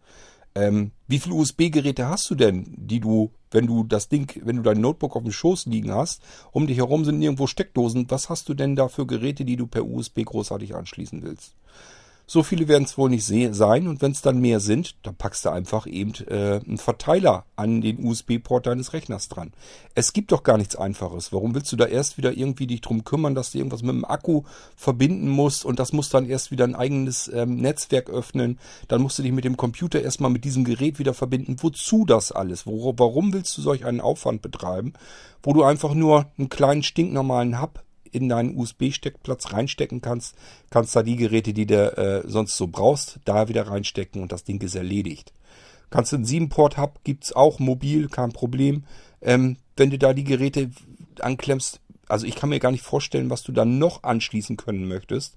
Ähm, wie viele USB-Geräte hast du denn, die du, wenn du das Ding, wenn du dein Notebook auf dem Schoß liegen hast, um dich herum sind irgendwo Steckdosen, was hast du denn da für Geräte, die du per USB großartig anschließen willst? So viele werden es wohl nicht sein und wenn es dann mehr sind, dann packst du einfach eben äh, einen Verteiler an den USB-Port deines Rechners dran. Es gibt doch gar nichts Einfaches. Warum willst du da erst wieder irgendwie dich drum kümmern, dass du irgendwas mit dem Akku verbinden musst und das muss dann erst wieder ein eigenes ähm, Netzwerk öffnen. Dann musst du dich mit dem Computer erstmal mit diesem Gerät wieder verbinden. Wozu das alles? Wo, warum willst du solch einen Aufwand betreiben, wo du einfach nur einen kleinen stinknormalen Hub in deinen USB-Steckplatz reinstecken kannst, kannst da die Geräte, die du äh, sonst so brauchst, da wieder reinstecken und das Ding ist erledigt. Kannst du einen 7-Port-Hub, gibt's auch mobil, kein Problem. Ähm, wenn du da die Geräte anklemmst, also ich kann mir gar nicht vorstellen, was du da noch anschließen können möchtest.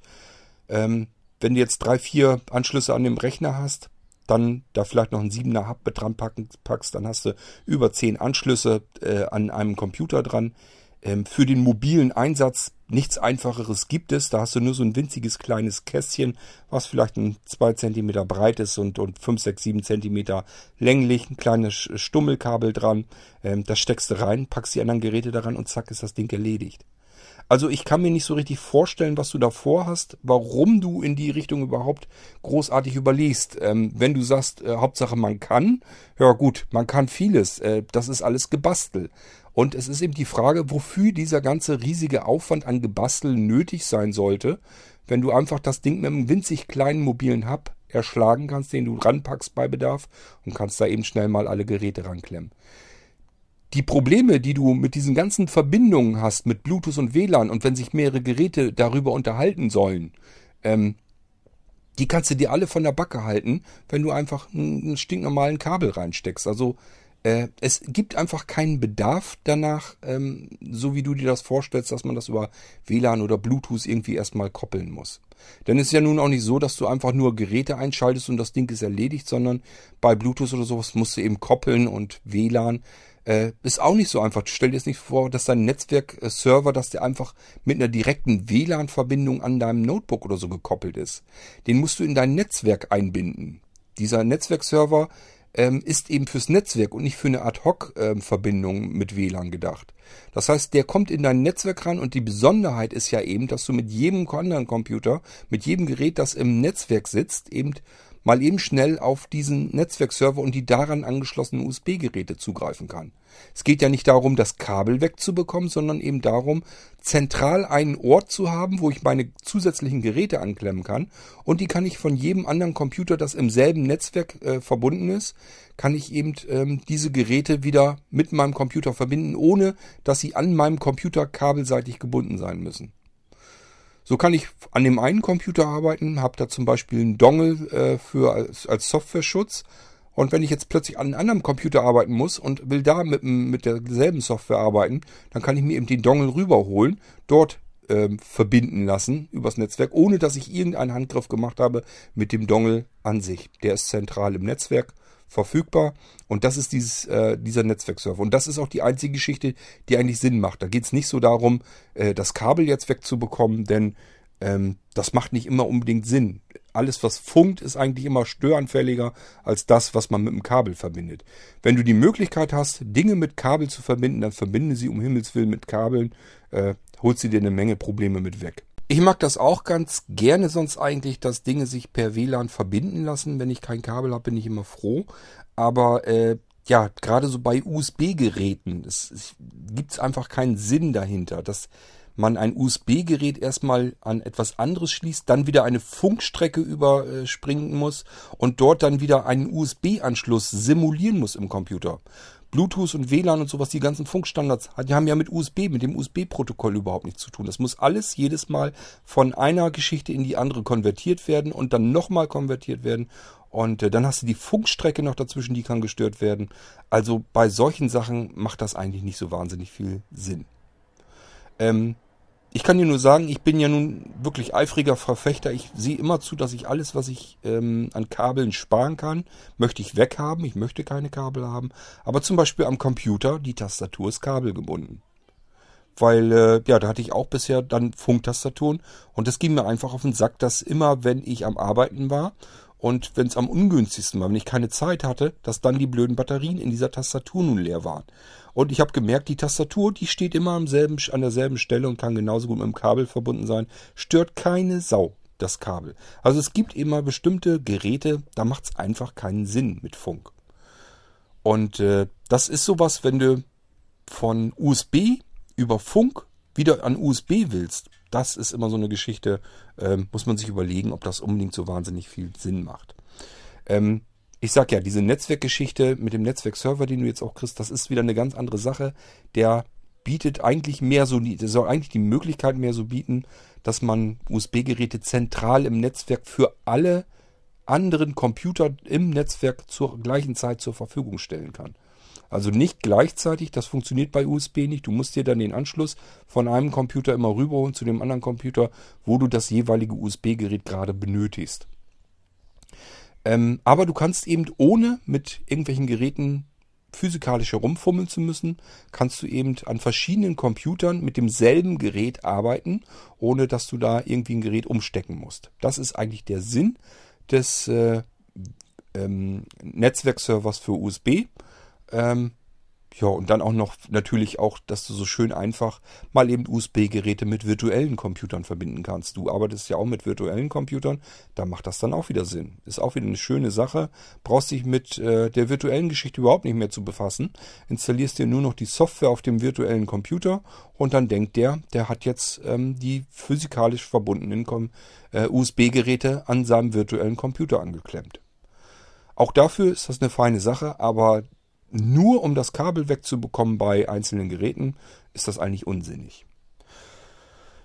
Ähm, wenn du jetzt drei, vier Anschlüsse an dem Rechner hast, dann da vielleicht noch einen 7er Hub dran packen, packst, dann hast du über 10 Anschlüsse äh, an einem Computer dran für den mobilen Einsatz nichts einfacheres gibt es. Da hast du nur so ein winziges kleines Kästchen, was vielleicht ein 2 cm breit ist und, und 5, 6, 7 cm länglich, ein kleines Stummelkabel dran. Ähm, das steckst du rein, packst die anderen Geräte daran und zack ist das Ding erledigt. Also ich kann mir nicht so richtig vorstellen, was du da vorhast, warum du in die Richtung überhaupt großartig überlegst. Ähm, wenn du sagst, äh, Hauptsache man kann, ja gut, man kann vieles. Äh, das ist alles gebastelt. Und es ist eben die Frage, wofür dieser ganze riesige Aufwand an Gebastel nötig sein sollte, wenn du einfach das Ding mit einem winzig kleinen mobilen Hub erschlagen kannst, den du ranpackst bei Bedarf und kannst da eben schnell mal alle Geräte ranklemmen. Die Probleme, die du mit diesen ganzen Verbindungen hast, mit Bluetooth und WLAN und wenn sich mehrere Geräte darüber unterhalten sollen, ähm, die kannst du dir alle von der Backe halten, wenn du einfach einen stinknormalen Kabel reinsteckst. Also äh, es gibt einfach keinen Bedarf danach, ähm, so wie du dir das vorstellst, dass man das über WLAN oder Bluetooth irgendwie erstmal koppeln muss. Denn es ist ja nun auch nicht so, dass du einfach nur Geräte einschaltest und das Ding ist erledigt, sondern bei Bluetooth oder sowas musst du eben koppeln und WLAN. Äh, ist auch nicht so einfach. Stell dir jetzt nicht vor, dass dein Netzwerkserver, dass der einfach mit einer direkten WLAN-Verbindung an deinem Notebook oder so gekoppelt ist. Den musst du in dein Netzwerk einbinden. Dieser Netzwerkserver ähm, ist eben fürs Netzwerk und nicht für eine Ad-Hoc-Verbindung mit WLAN gedacht. Das heißt, der kommt in dein Netzwerk ran und die Besonderheit ist ja eben, dass du mit jedem anderen Computer, mit jedem Gerät, das im Netzwerk sitzt, eben mal eben schnell auf diesen Netzwerkserver und die daran angeschlossenen USB-Geräte zugreifen kann. Es geht ja nicht darum, das Kabel wegzubekommen, sondern eben darum, zentral einen Ort zu haben, wo ich meine zusätzlichen Geräte anklemmen kann. Und die kann ich von jedem anderen Computer, das im selben Netzwerk äh, verbunden ist, kann ich eben ähm, diese Geräte wieder mit meinem Computer verbinden, ohne dass sie an meinem Computer kabelseitig gebunden sein müssen. So kann ich an dem einen Computer arbeiten, habe da zum Beispiel einen Dongle äh, für als, als Softwareschutz. Und wenn ich jetzt plötzlich an einem anderen Computer arbeiten muss und will da mit, mit derselben Software arbeiten, dann kann ich mir eben den Dongle rüberholen, dort ähm, verbinden lassen übers Netzwerk, ohne dass ich irgendeinen Handgriff gemacht habe mit dem Dongle an sich. Der ist zentral im Netzwerk verfügbar. Und das ist dieses, äh, dieser Netzwerkserver. Und das ist auch die einzige Geschichte, die eigentlich Sinn macht. Da geht es nicht so darum, äh, das Kabel jetzt wegzubekommen, denn ähm, das macht nicht immer unbedingt Sinn. Alles, was funkt, ist eigentlich immer störanfälliger als das, was man mit dem Kabel verbindet. Wenn du die Möglichkeit hast, Dinge mit Kabel zu verbinden, dann verbinde sie um Himmels Willen mit Kabeln, äh, holst sie dir eine Menge Probleme mit weg. Ich mag das auch ganz gerne sonst eigentlich, dass Dinge sich per WLAN verbinden lassen. Wenn ich kein Kabel habe, bin ich immer froh. Aber äh, ja, gerade so bei USB-Geräten gibt es einfach keinen Sinn dahinter, dass man ein USB-Gerät erstmal an etwas anderes schließt, dann wieder eine Funkstrecke überspringen muss und dort dann wieder einen USB-Anschluss simulieren muss im Computer. Bluetooth und WLAN und sowas, die ganzen Funkstandards, die haben ja mit USB, mit dem USB-Protokoll überhaupt nichts zu tun. Das muss alles jedes Mal von einer Geschichte in die andere konvertiert werden und dann nochmal konvertiert werden. Und äh, dann hast du die Funkstrecke noch dazwischen, die kann gestört werden. Also bei solchen Sachen macht das eigentlich nicht so wahnsinnig viel Sinn. Ähm, ich kann dir nur sagen, ich bin ja nun wirklich eifriger Verfechter. Ich sehe immer zu, dass ich alles, was ich ähm, an Kabeln sparen kann, möchte ich weghaben. Ich möchte keine Kabel haben. Aber zum Beispiel am Computer, die Tastatur ist kabelgebunden. Weil, äh, ja, da hatte ich auch bisher dann Funktastaturen. Und das ging mir einfach auf den Sack, dass immer, wenn ich am Arbeiten war und wenn es am ungünstigsten war, wenn ich keine Zeit hatte, dass dann die blöden Batterien in dieser Tastatur nun leer waren. Und ich habe gemerkt, die Tastatur, die steht immer am selben, an derselben Stelle und kann genauso gut mit dem Kabel verbunden sein. Stört keine Sau das Kabel. Also es gibt immer bestimmte Geräte, da macht es einfach keinen Sinn mit Funk. Und äh, das ist sowas, wenn du von USB über Funk wieder an USB willst. Das ist immer so eine Geschichte, ähm, muss man sich überlegen, ob das unbedingt so wahnsinnig viel Sinn macht. Ähm, ich sag ja, diese Netzwerkgeschichte mit dem Netzwerkserver, den du jetzt auch kriegst, das ist wieder eine ganz andere Sache. Der bietet eigentlich mehr so, der soll eigentlich die Möglichkeit mehr so bieten, dass man USB-Geräte zentral im Netzwerk für alle anderen Computer im Netzwerk zur gleichen Zeit zur Verfügung stellen kann. Also nicht gleichzeitig, das funktioniert bei USB nicht. Du musst dir dann den Anschluss von einem Computer immer rüberholen zu dem anderen Computer, wo du das jeweilige USB-Gerät gerade benötigst. Ähm, aber du kannst eben ohne mit irgendwelchen Geräten physikalisch herumfummeln zu müssen, kannst du eben an verschiedenen Computern mit demselben Gerät arbeiten, ohne dass du da irgendwie ein Gerät umstecken musst. Das ist eigentlich der Sinn des äh, ähm, Netzwerkservers für USB. Ähm, ja, und dann auch noch natürlich auch, dass du so schön einfach mal eben USB-Geräte mit virtuellen Computern verbinden kannst. Du arbeitest ja auch mit virtuellen Computern, da macht das dann auch wieder Sinn. Ist auch wieder eine schöne Sache. Brauchst dich mit äh, der virtuellen Geschichte überhaupt nicht mehr zu befassen. Installierst dir nur noch die Software auf dem virtuellen Computer und dann denkt der, der hat jetzt ähm, die physikalisch verbundenen äh, USB-Geräte an seinem virtuellen Computer angeklemmt. Auch dafür ist das eine feine Sache, aber nur um das Kabel wegzubekommen bei einzelnen Geräten, ist das eigentlich unsinnig.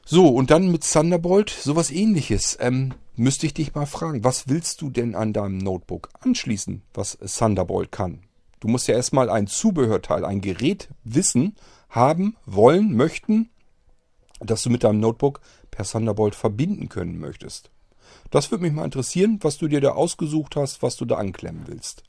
So, und dann mit Thunderbolt sowas ähnliches. Ähm, müsste ich dich mal fragen, was willst du denn an deinem Notebook anschließen, was Thunderbolt kann? Du musst ja erstmal ein Zubehörteil, ein Gerät wissen, haben, wollen, möchten, das du mit deinem Notebook per Thunderbolt verbinden können möchtest. Das würde mich mal interessieren, was du dir da ausgesucht hast, was du da anklemmen willst.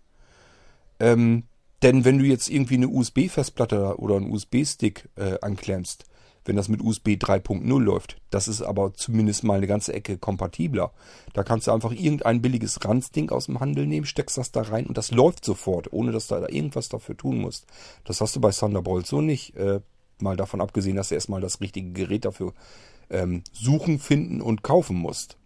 Ähm, denn wenn du jetzt irgendwie eine USB-Festplatte oder einen USB-Stick äh, anklemmst, wenn das mit USB 3.0 läuft, das ist aber zumindest mal eine ganze Ecke kompatibler. Da kannst du einfach irgendein billiges Ranzding aus dem Handel nehmen, steckst das da rein und das läuft sofort, ohne dass du da irgendwas dafür tun musst. Das hast du bei Thunderbolt so nicht. Äh, mal davon abgesehen, dass du erstmal das richtige Gerät dafür ähm, suchen, finden und kaufen musst.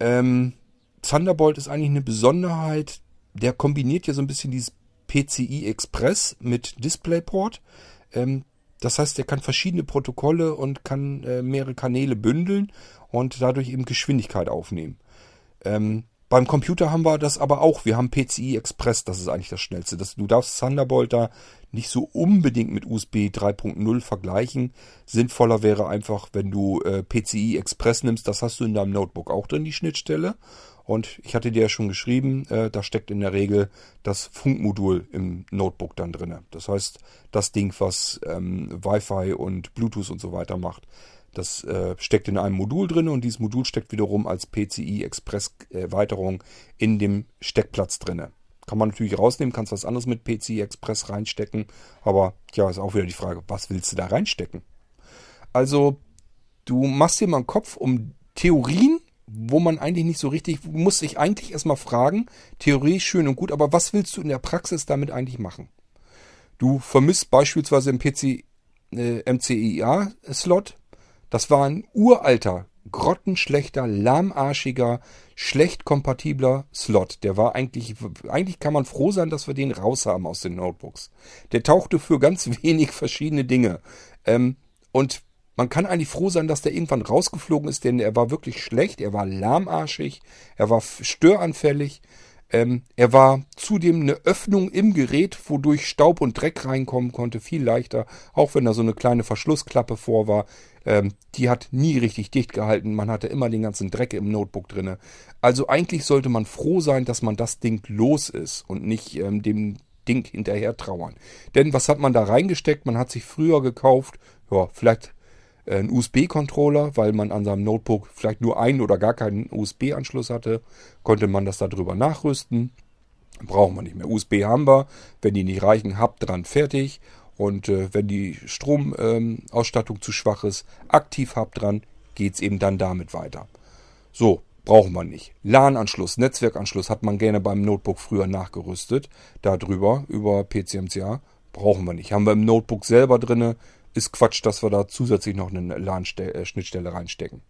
Ähm, Thunderbolt ist eigentlich eine Besonderheit, der kombiniert ja so ein bisschen dieses PCI Express mit DisplayPort. Ähm, das heißt, er kann verschiedene Protokolle und kann äh, mehrere Kanäle bündeln und dadurch eben Geschwindigkeit aufnehmen. Ähm, beim Computer haben wir das aber auch. Wir haben PCI Express, das ist eigentlich das schnellste. Das, du darfst Thunderbolt da nicht so unbedingt mit USB 3.0 vergleichen. Sinnvoller wäre einfach, wenn du äh, PCI Express nimmst. Das hast du in deinem Notebook auch drin, die Schnittstelle. Und ich hatte dir ja schon geschrieben, äh, da steckt in der Regel das Funkmodul im Notebook dann drin. Das heißt, das Ding, was ähm, Wi-Fi und Bluetooth und so weiter macht, das äh, steckt in einem Modul drin und dieses Modul steckt wiederum als PCI Express Erweiterung in dem Steckplatz drin. Kann man natürlich rausnehmen, kannst was anderes mit PCI Express reinstecken, aber ja, ist auch wieder die Frage, was willst du da reinstecken? Also, du machst dir mal einen Kopf um Theorien wo man eigentlich nicht so richtig, muss sich eigentlich erstmal fragen, Theorie schön und gut, aber was willst du in der Praxis damit eigentlich machen? Du vermisst beispielsweise im PC äh, MCIA-Slot, das war ein uralter, grottenschlechter, lahmarschiger, schlecht kompatibler Slot. Der war eigentlich, eigentlich kann man froh sein, dass wir den raus haben aus den Notebooks. Der tauchte für ganz wenig verschiedene Dinge. Ähm, und man kann eigentlich froh sein, dass der irgendwann rausgeflogen ist, denn er war wirklich schlecht, er war lahmarschig, er war störanfällig, ähm, er war zudem eine Öffnung im Gerät, wodurch Staub und Dreck reinkommen konnte, viel leichter, auch wenn da so eine kleine Verschlussklappe vor war. Ähm, die hat nie richtig dicht gehalten, man hatte immer den ganzen Dreck im Notebook drinne. Also eigentlich sollte man froh sein, dass man das Ding los ist und nicht ähm, dem Ding hinterher trauern. Denn was hat man da reingesteckt? Man hat sich früher gekauft, ja, vielleicht einen USB-Controller, weil man an seinem Notebook vielleicht nur einen oder gar keinen USB-Anschluss hatte, konnte man das darüber nachrüsten. Brauchen wir nicht mehr. USB haben wir. Wenn die nicht reichen, habt dran fertig. Und äh, wenn die Stromausstattung ähm, zu schwach ist, aktiv habt dran, geht's eben dann damit weiter. So, brauchen wir nicht. LAN-Anschluss, Netzwerkanschluss hat man gerne beim Notebook früher nachgerüstet. Darüber, über PCMCA, brauchen wir nicht. Haben wir im Notebook selber drinne, ist Quatsch, dass wir da zusätzlich noch eine LAN-Schnittstelle reinstecken.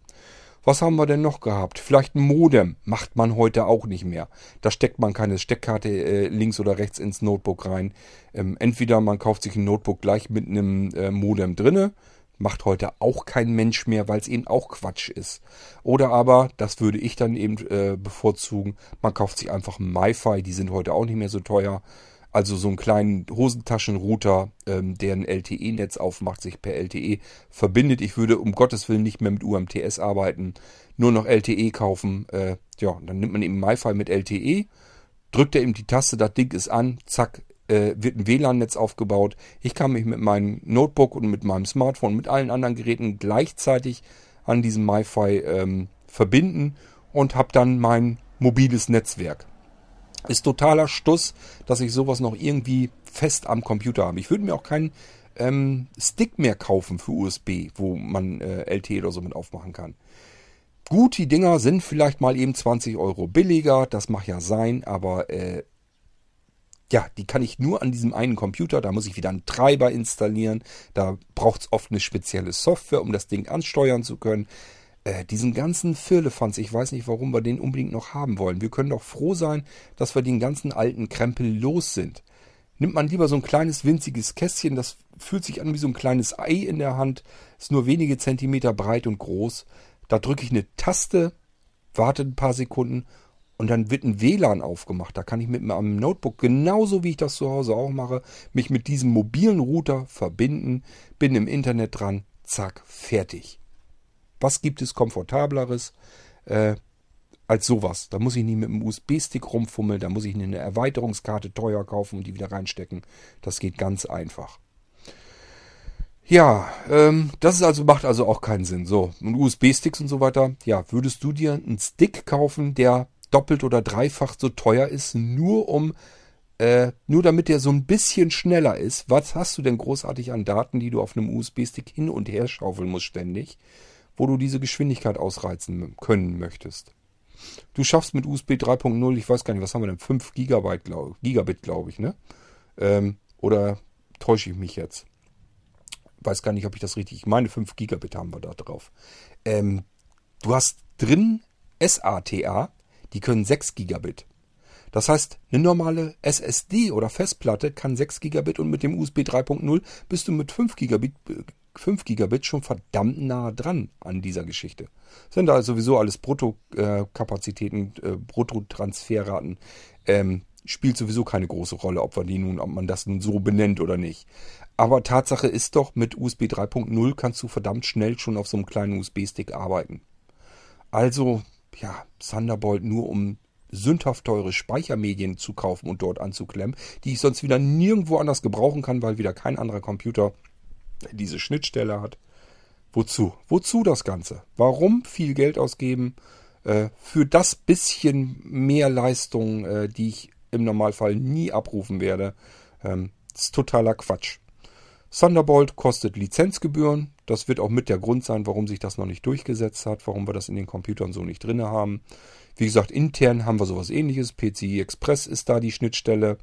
Was haben wir denn noch gehabt? Vielleicht ein Modem. Macht man heute auch nicht mehr. Da steckt man keine Steckkarte äh, links oder rechts ins Notebook rein. Ähm, entweder man kauft sich ein Notebook gleich mit einem äh, Modem drinne. Macht heute auch kein Mensch mehr, weil es eben auch Quatsch ist. Oder aber, das würde ich dann eben äh, bevorzugen, man kauft sich einfach ein MiFi. Die sind heute auch nicht mehr so teuer also so einen kleinen Hosentaschenrouter, ähm, der ein LTE-Netz aufmacht, sich per LTE verbindet. Ich würde um Gottes Willen nicht mehr mit UMTS arbeiten, nur noch LTE kaufen. Äh, ja, dann nimmt man eben MiFi mit LTE, drückt er eben die Taste, das Ding ist an, zack, äh, wird ein WLAN-Netz aufgebaut. Ich kann mich mit meinem Notebook und mit meinem Smartphone, mit allen anderen Geräten gleichzeitig an diesem MiFi ähm, verbinden und habe dann mein mobiles Netzwerk. Ist totaler Stuss, dass ich sowas noch irgendwie fest am Computer habe. Ich würde mir auch keinen ähm, Stick mehr kaufen für USB, wo man äh, LT oder so mit aufmachen kann. Gut, die Dinger sind vielleicht mal eben 20 Euro billiger, das mag ja sein, aber äh, ja, die kann ich nur an diesem einen Computer, da muss ich wieder einen Treiber installieren, da braucht es oft eine spezielle Software, um das Ding ansteuern zu können. Äh, diesen ganzen Firlefanz, ich weiß nicht, warum wir den unbedingt noch haben wollen. Wir können doch froh sein, dass wir den ganzen alten Krempel los sind. Nimmt man lieber so ein kleines winziges Kästchen, das fühlt sich an wie so ein kleines Ei in der Hand, ist nur wenige Zentimeter breit und groß. Da drücke ich eine Taste, warte ein paar Sekunden und dann wird ein WLAN aufgemacht. Da kann ich mit meinem Notebook, genauso wie ich das zu Hause auch mache, mich mit diesem mobilen Router verbinden, bin im Internet dran, zack, fertig. Was gibt es komfortableres äh, als sowas? Da muss ich nicht mit einem USB-Stick rumfummeln, da muss ich eine Erweiterungskarte teuer kaufen und die wieder reinstecken. Das geht ganz einfach. Ja, ähm, das ist also, macht also auch keinen Sinn. So, und USB-Sticks und so weiter. Ja, würdest du dir einen Stick kaufen, der doppelt oder dreifach so teuer ist, nur um, äh, nur damit der so ein bisschen schneller ist? Was hast du denn großartig an Daten, die du auf einem USB-Stick hin und her schaufeln musst ständig, wo du diese Geschwindigkeit ausreizen können möchtest? Du schaffst mit USB 3.0, ich weiß gar nicht, was haben wir denn? 5 Gigabyte, glaub, Gigabit, glaube ich, ne? Ähm, oder täusche ich mich jetzt? weiß gar nicht, ob ich das richtig. Ich meine, 5 Gigabit haben wir da drauf. Ähm, du hast drin SATA, die können 6 Gigabit. Das heißt, eine normale SSD oder Festplatte kann 6 Gigabit und mit dem USB 3.0 bist du mit 5 Gigabit, 5 Gigabit schon verdammt nah dran an dieser Geschichte. Sind da sowieso alles Bruttokapazitäten, äh, Bruttotransferraten. Ähm, spielt sowieso keine große Rolle, ob, wir die nun, ob man das nun so benennt oder nicht. Aber Tatsache ist doch, mit USB 3.0 kannst du verdammt schnell schon auf so einem kleinen USB-Stick arbeiten. Also, ja, Thunderbolt nur um sündhaft teure Speichermedien zu kaufen und dort anzuklemmen, die ich sonst wieder nirgendwo anders gebrauchen kann, weil wieder kein anderer Computer diese Schnittstelle hat. Wozu? Wozu das Ganze? Warum viel Geld ausgeben äh, für das bisschen mehr Leistung, äh, die ich im Normalfall nie abrufen werde? Ähm, ist totaler Quatsch. Thunderbolt kostet Lizenzgebühren. Das wird auch mit der Grund sein, warum sich das noch nicht durchgesetzt hat, warum wir das in den Computern so nicht drin haben. Wie gesagt, intern haben wir sowas ähnliches. PCI Express ist da die Schnittstelle.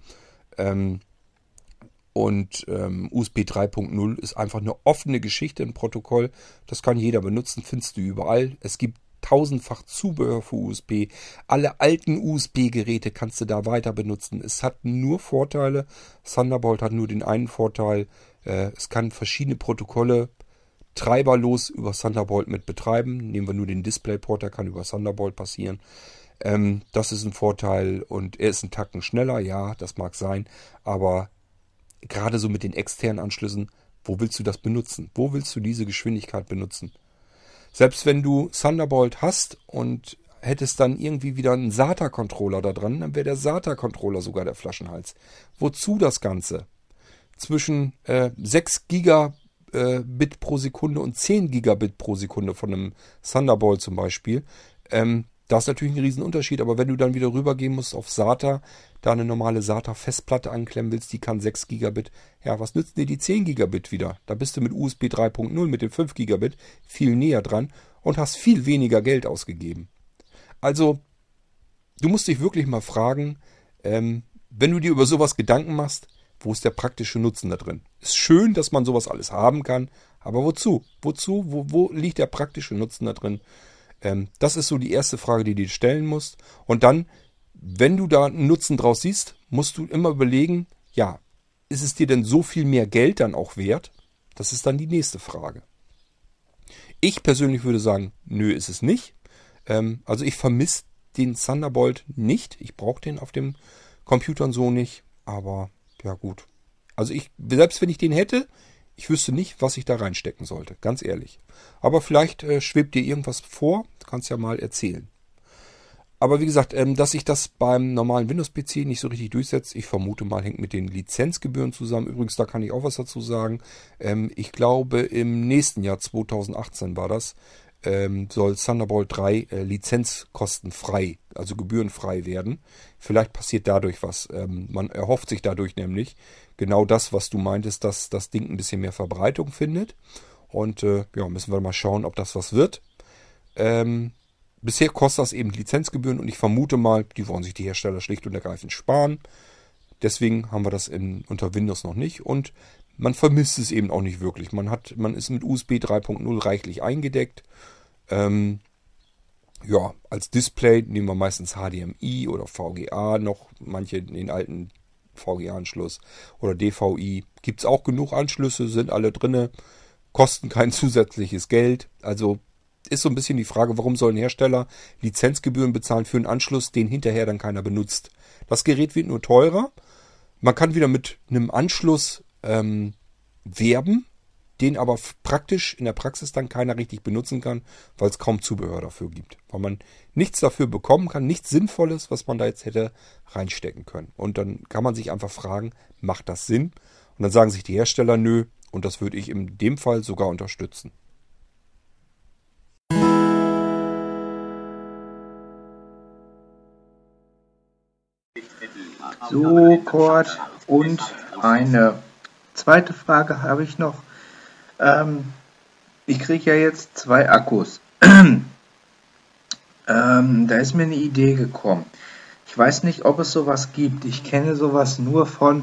Ähm, und ähm, USB 3.0 ist einfach eine offene Geschichte, ein Protokoll. Das kann jeder benutzen, findest du überall. Es gibt tausendfach Zubehör für USB. Alle alten USB-Geräte kannst du da weiter benutzen. Es hat nur Vorteile. Thunderbolt hat nur den einen Vorteil, äh, es kann verschiedene Protokolle treiberlos über Thunderbolt mit betreiben. Nehmen wir nur den DisplayPort, der kann über Thunderbolt passieren. Ähm, das ist ein Vorteil und er ist einen Tacken schneller, ja, das mag sein, aber gerade so mit den externen Anschlüssen, wo willst du das benutzen? Wo willst du diese Geschwindigkeit benutzen? Selbst wenn du Thunderbolt hast und hättest dann irgendwie wieder einen SATA-Controller da dran, dann wäre der SATA-Controller sogar der Flaschenhals. Wozu das Ganze? zwischen äh, 6 Gigabit äh, pro Sekunde und 10 Gigabit pro Sekunde von einem Thunderbolt zum Beispiel. Ähm, da ist natürlich ein Riesenunterschied, aber wenn du dann wieder rübergehen musst auf SATA, da eine normale SATA-Festplatte anklemmen willst, die kann 6 Gigabit. Ja, was nützt dir die 10 Gigabit wieder? Da bist du mit USB 3.0 mit den 5 Gigabit viel näher dran und hast viel weniger Geld ausgegeben. Also, du musst dich wirklich mal fragen, ähm, wenn du dir über sowas Gedanken machst, wo ist der praktische Nutzen da drin? Ist schön, dass man sowas alles haben kann, aber wozu? Wozu? Wo, wo liegt der praktische Nutzen da drin? Ähm, das ist so die erste Frage, die du dir stellen musst. Und dann, wenn du da einen Nutzen draus siehst, musst du immer überlegen, ja, ist es dir denn so viel mehr Geld dann auch wert? Das ist dann die nächste Frage. Ich persönlich würde sagen, nö, ist es nicht. Ähm, also ich vermisse den Thunderbolt nicht. Ich brauche den auf dem Computern so nicht. Aber ja gut. Also ich, selbst wenn ich den hätte, ich wüsste nicht, was ich da reinstecken sollte, ganz ehrlich. Aber vielleicht äh, schwebt dir irgendwas vor, du kannst ja mal erzählen. Aber wie gesagt, ähm, dass sich das beim normalen Windows-PC nicht so richtig durchsetzt, ich vermute mal, hängt mit den Lizenzgebühren zusammen. Übrigens, da kann ich auch was dazu sagen. Ähm, ich glaube, im nächsten Jahr, 2018 war das, ähm, soll Thunderbolt 3 äh, lizenzkostenfrei, also gebührenfrei werden. Vielleicht passiert dadurch was. Ähm, man erhofft sich dadurch nämlich genau das, was du meintest, dass das Ding ein bisschen mehr Verbreitung findet. Und äh, ja, müssen wir mal schauen, ob das was wird. Ähm, bisher kostet das eben Lizenzgebühren und ich vermute mal, die wollen sich die Hersteller schlicht und ergreifend sparen. Deswegen haben wir das in, unter Windows noch nicht und man vermisst es eben auch nicht wirklich. Man hat, man ist mit USB 3.0 reichlich eingedeckt. Ähm, ja, als Display nehmen wir meistens HDMI oder VGA noch, manche den alten VGA-Anschluss oder DVI. Gibt es auch genug Anschlüsse, sind alle drinne, kosten kein zusätzliches Geld. Also ist so ein bisschen die Frage, warum sollen Hersteller Lizenzgebühren bezahlen für einen Anschluss, den hinterher dann keiner benutzt. Das Gerät wird nur teurer. Man kann wieder mit einem Anschluss ähm, werben, den aber praktisch in der Praxis dann keiner richtig benutzen kann, weil es kaum Zubehör dafür gibt. Weil man nichts dafür bekommen kann, nichts Sinnvolles, was man da jetzt hätte reinstecken können. Und dann kann man sich einfach fragen, macht das Sinn? Und dann sagen sich die Hersteller, nö, und das würde ich in dem Fall sogar unterstützen. So, Kurt, und eine zweite Frage habe ich noch. Ähm, ich kriege ja jetzt zwei Akkus. ähm, da ist mir eine Idee gekommen. Ich weiß nicht, ob es sowas gibt. Ich kenne sowas nur von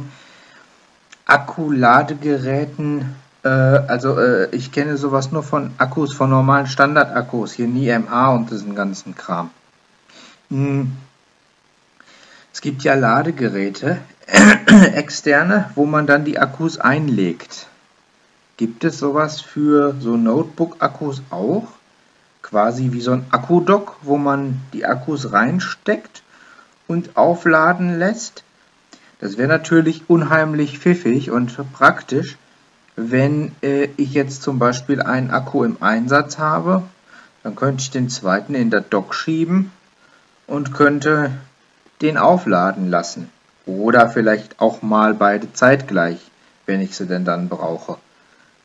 Akkuladegeräten. Äh, also äh, ich kenne sowas nur von Akkus, von normalen Standardakkus. Hier nie MH und diesen ganzen Kram. Hm. Es gibt ja Ladegeräte, externe, wo man dann die Akkus einlegt. Gibt es sowas für so Notebook-Akkus auch? Quasi wie so ein Akkudock, wo man die Akkus reinsteckt und aufladen lässt. Das wäre natürlich unheimlich pfiffig und praktisch, wenn äh, ich jetzt zum Beispiel einen Akku im Einsatz habe. Dann könnte ich den zweiten in der Dock schieben und könnte den aufladen lassen. Oder vielleicht auch mal beide zeitgleich, wenn ich sie denn dann brauche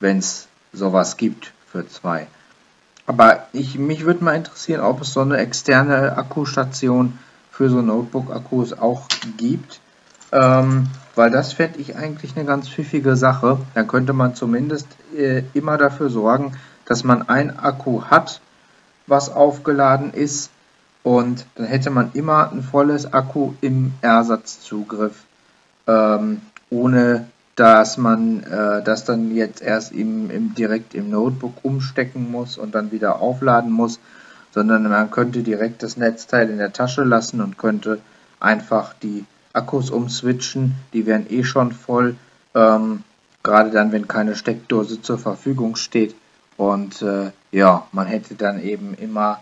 wenn es sowas gibt für zwei. Aber ich, mich würde mal interessieren, ob es so eine externe Akkustation für so Notebook-Akkus auch gibt. Ähm, weil das fände ich eigentlich eine ganz pfiffige Sache. Dann könnte man zumindest äh, immer dafür sorgen, dass man ein Akku hat, was aufgeladen ist. Und dann hätte man immer ein volles Akku im Ersatzzugriff, ähm, ohne dass man äh, das dann jetzt erst im, im, direkt im Notebook umstecken muss und dann wieder aufladen muss, sondern man könnte direkt das Netzteil in der Tasche lassen und könnte einfach die Akkus umswitchen, die wären eh schon voll, ähm, gerade dann, wenn keine Steckdose zur Verfügung steht. Und äh, ja, man hätte dann eben immer,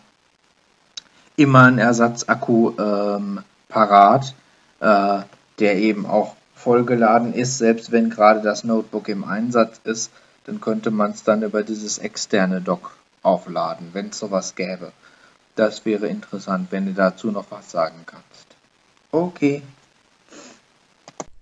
immer einen Ersatzakku ähm, parat, äh, der eben auch vollgeladen ist, selbst wenn gerade das Notebook im Einsatz ist, dann könnte man es dann über dieses externe Dock aufladen, wenn es sowas gäbe. Das wäre interessant, wenn du dazu noch was sagen kannst. Okay.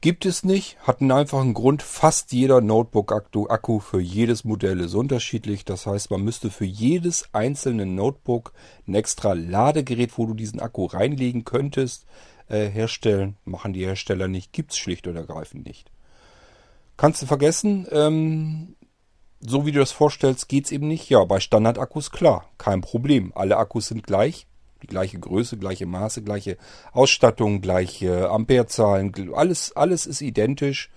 Gibt es nicht, hat einen einfachen Grund. Fast jeder Notebook-Akku für jedes Modell ist unterschiedlich. Das heißt, man müsste für jedes einzelne Notebook ein extra Ladegerät, wo du diesen Akku reinlegen könntest, äh, herstellen. Machen die Hersteller nicht, gibt es schlicht und ergreifend nicht. Kannst du vergessen, ähm, so wie du das vorstellst, geht es eben nicht. Ja, bei Standardakkus klar, kein Problem. Alle Akkus sind gleich, die gleiche Größe, gleiche Maße, gleiche Ausstattung, gleiche Amperezahlen, alles, alles ist identisch.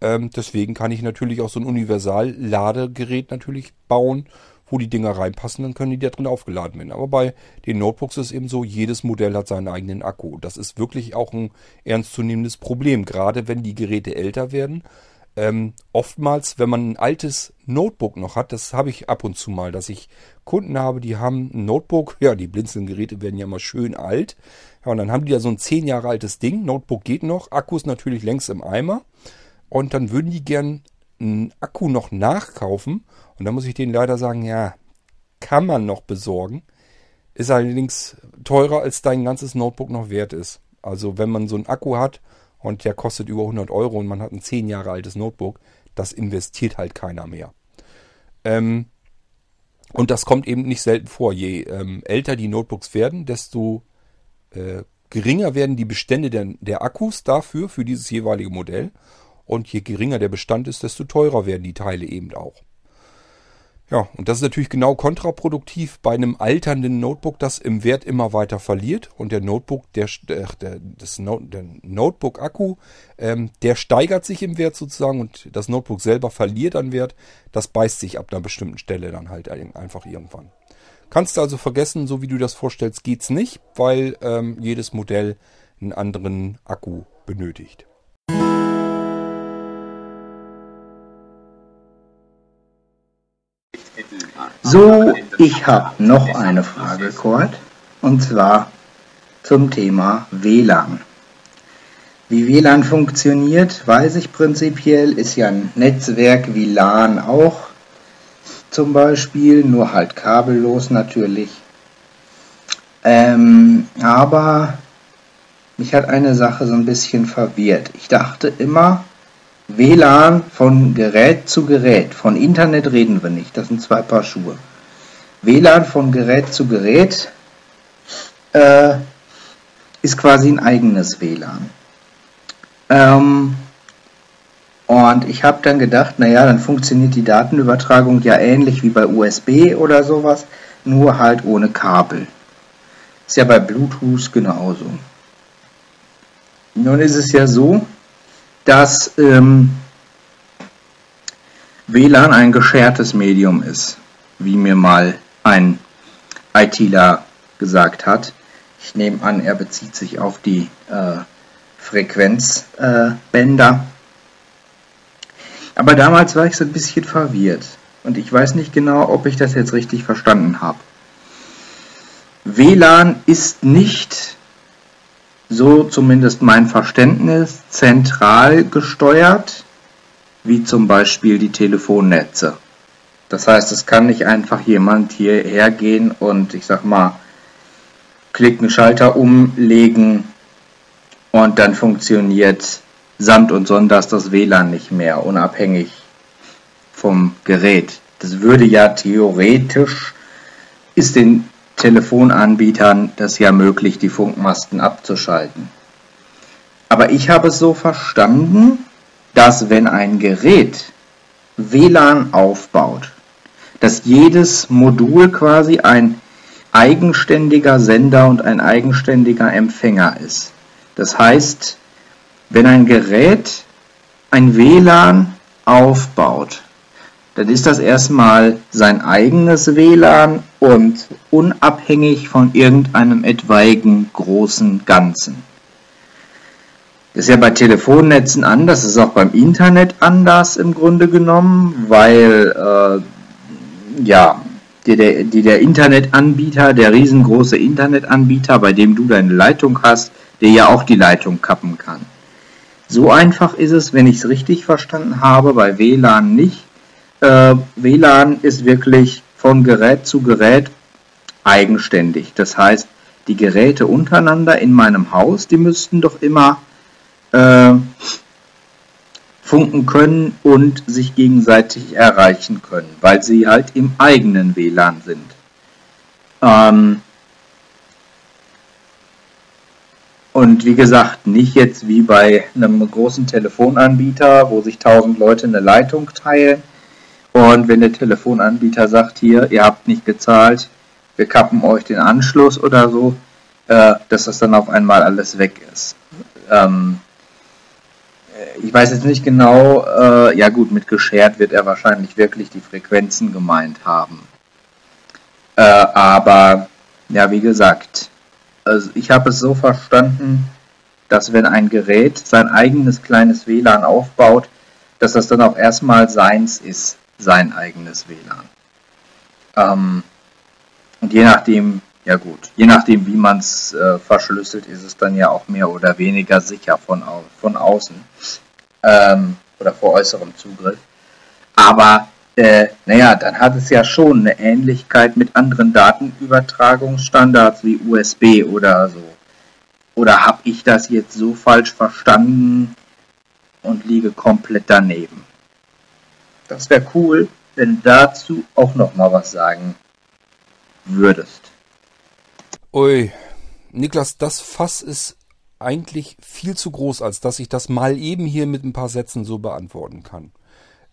Ähm, deswegen kann ich natürlich auch so ein Universal-Ladegerät natürlich bauen wo die Dinger reinpassen, dann können die da drin aufgeladen werden. Aber bei den Notebooks ist eben so, jedes Modell hat seinen eigenen Akku. Das ist wirklich auch ein ernstzunehmendes Problem, gerade wenn die Geräte älter werden. Ähm, oftmals, wenn man ein altes Notebook noch hat, das habe ich ab und zu mal, dass ich Kunden habe, die haben ein Notebook, ja, die Blinzeln-Geräte werden ja immer schön alt. Ja, und dann haben die ja so ein zehn Jahre altes Ding, Notebook geht noch, Akku ist natürlich längst im Eimer. Und dann würden die gern einen Akku noch nachkaufen und da muss ich denen leider sagen, ja, kann man noch besorgen. Ist allerdings teurer, als dein ganzes Notebook noch wert ist. Also wenn man so einen Akku hat und der kostet über 100 Euro und man hat ein 10 Jahre altes Notebook, das investiert halt keiner mehr. Ähm, Und das kommt eben nicht selten vor. Je ähm, älter die Notebooks werden, desto äh, geringer werden die Bestände der, der Akkus dafür, für dieses jeweilige Modell. Und je geringer der Bestand ist, desto teurer werden die Teile eben auch. Ja, und das ist natürlich genau kontraproduktiv bei einem alternden Notebook, das im Wert immer weiter verliert. Und der Notebook, der, der, das no, der Notebook-Akku, ähm, der steigert sich im Wert sozusagen und das Notebook selber verliert an Wert. Das beißt sich ab einer bestimmten Stelle dann halt einfach irgendwann. Kannst du also vergessen, so wie du das vorstellst, geht's nicht, weil ähm, jedes Modell einen anderen Akku benötigt. So, ich habe noch eine Frage, Kurt, und zwar zum Thema WLAN. Wie WLAN funktioniert, weiß ich prinzipiell, ist ja ein Netzwerk wie LAN auch zum Beispiel, nur halt kabellos natürlich. Ähm, aber mich hat eine Sache so ein bisschen verwirrt. Ich dachte immer, WLAN von Gerät zu Gerät. Von Internet reden wir nicht, das sind zwei Paar Schuhe. WLAN von Gerät zu Gerät äh, ist quasi ein eigenes WLAN. Ähm, und ich habe dann gedacht, naja, dann funktioniert die Datenübertragung ja ähnlich wie bei USB oder sowas, nur halt ohne Kabel. Ist ja bei Bluetooth genauso. Nun ist es ja so, dass ähm, WLAN ein geschertes Medium ist, wie mir mal ein ITler gesagt hat. Ich nehme an, er bezieht sich auf die äh, Frequenzbänder. Äh, Aber damals war ich so ein bisschen verwirrt und ich weiß nicht genau, ob ich das jetzt richtig verstanden habe. WLAN ist nicht so zumindest mein Verständnis, zentral gesteuert, wie zum Beispiel die Telefonnetze. Das heißt, es kann nicht einfach jemand hierher gehen und ich sag mal, klicken Schalter umlegen und dann funktioniert samt und sonders das WLAN nicht mehr, unabhängig vom Gerät. Das würde ja theoretisch, ist den Telefonanbietern das ja möglich, die Funkmasten abzuschalten. Aber ich habe es so verstanden, dass wenn ein Gerät WLAN aufbaut, dass jedes Modul quasi ein eigenständiger Sender und ein eigenständiger Empfänger ist. Das heißt, wenn ein Gerät ein WLAN aufbaut, dann ist das erstmal sein eigenes WLAN und unabhängig von irgendeinem etwaigen großen Ganzen. Das ist ja bei Telefonnetzen anders, das ist auch beim Internet anders im Grunde genommen, weil äh, ja, die der, der Internetanbieter, der riesengroße Internetanbieter, bei dem du deine Leitung hast, der ja auch die Leitung kappen kann. So einfach ist es, wenn ich es richtig verstanden habe, bei WLAN nicht. Äh, WLAN ist wirklich von Gerät zu Gerät eigenständig. Das heißt, die Geräte untereinander in meinem Haus, die müssten doch immer äh, funken können und sich gegenseitig erreichen können, weil sie halt im eigenen WLAN sind. Ähm und wie gesagt, nicht jetzt wie bei einem großen Telefonanbieter, wo sich tausend Leute eine Leitung teilen, und wenn der Telefonanbieter sagt, hier, ihr habt nicht gezahlt, wir kappen euch den Anschluss oder so, äh, dass das dann auf einmal alles weg ist. Ähm, äh, ich weiß jetzt nicht genau, äh, ja gut, mit geschert wird er wahrscheinlich wirklich die Frequenzen gemeint haben. Äh, aber, ja, wie gesagt, also ich habe es so verstanden, dass wenn ein Gerät sein eigenes kleines WLAN aufbaut, dass das dann auch erstmal seins ist sein eigenes WLAN. Ähm, und je nachdem, ja gut, je nachdem, wie man es äh, verschlüsselt, ist es dann ja auch mehr oder weniger sicher von, au von außen ähm, oder vor äußerem Zugriff. Aber äh, naja, dann hat es ja schon eine Ähnlichkeit mit anderen Datenübertragungsstandards wie USB oder so. Oder habe ich das jetzt so falsch verstanden und liege komplett daneben? Das wäre cool, denn dazu auch noch mal was sagen würdest. Ui, Niklas, das Fass ist eigentlich viel zu groß, als dass ich das mal eben hier mit ein paar Sätzen so beantworten kann.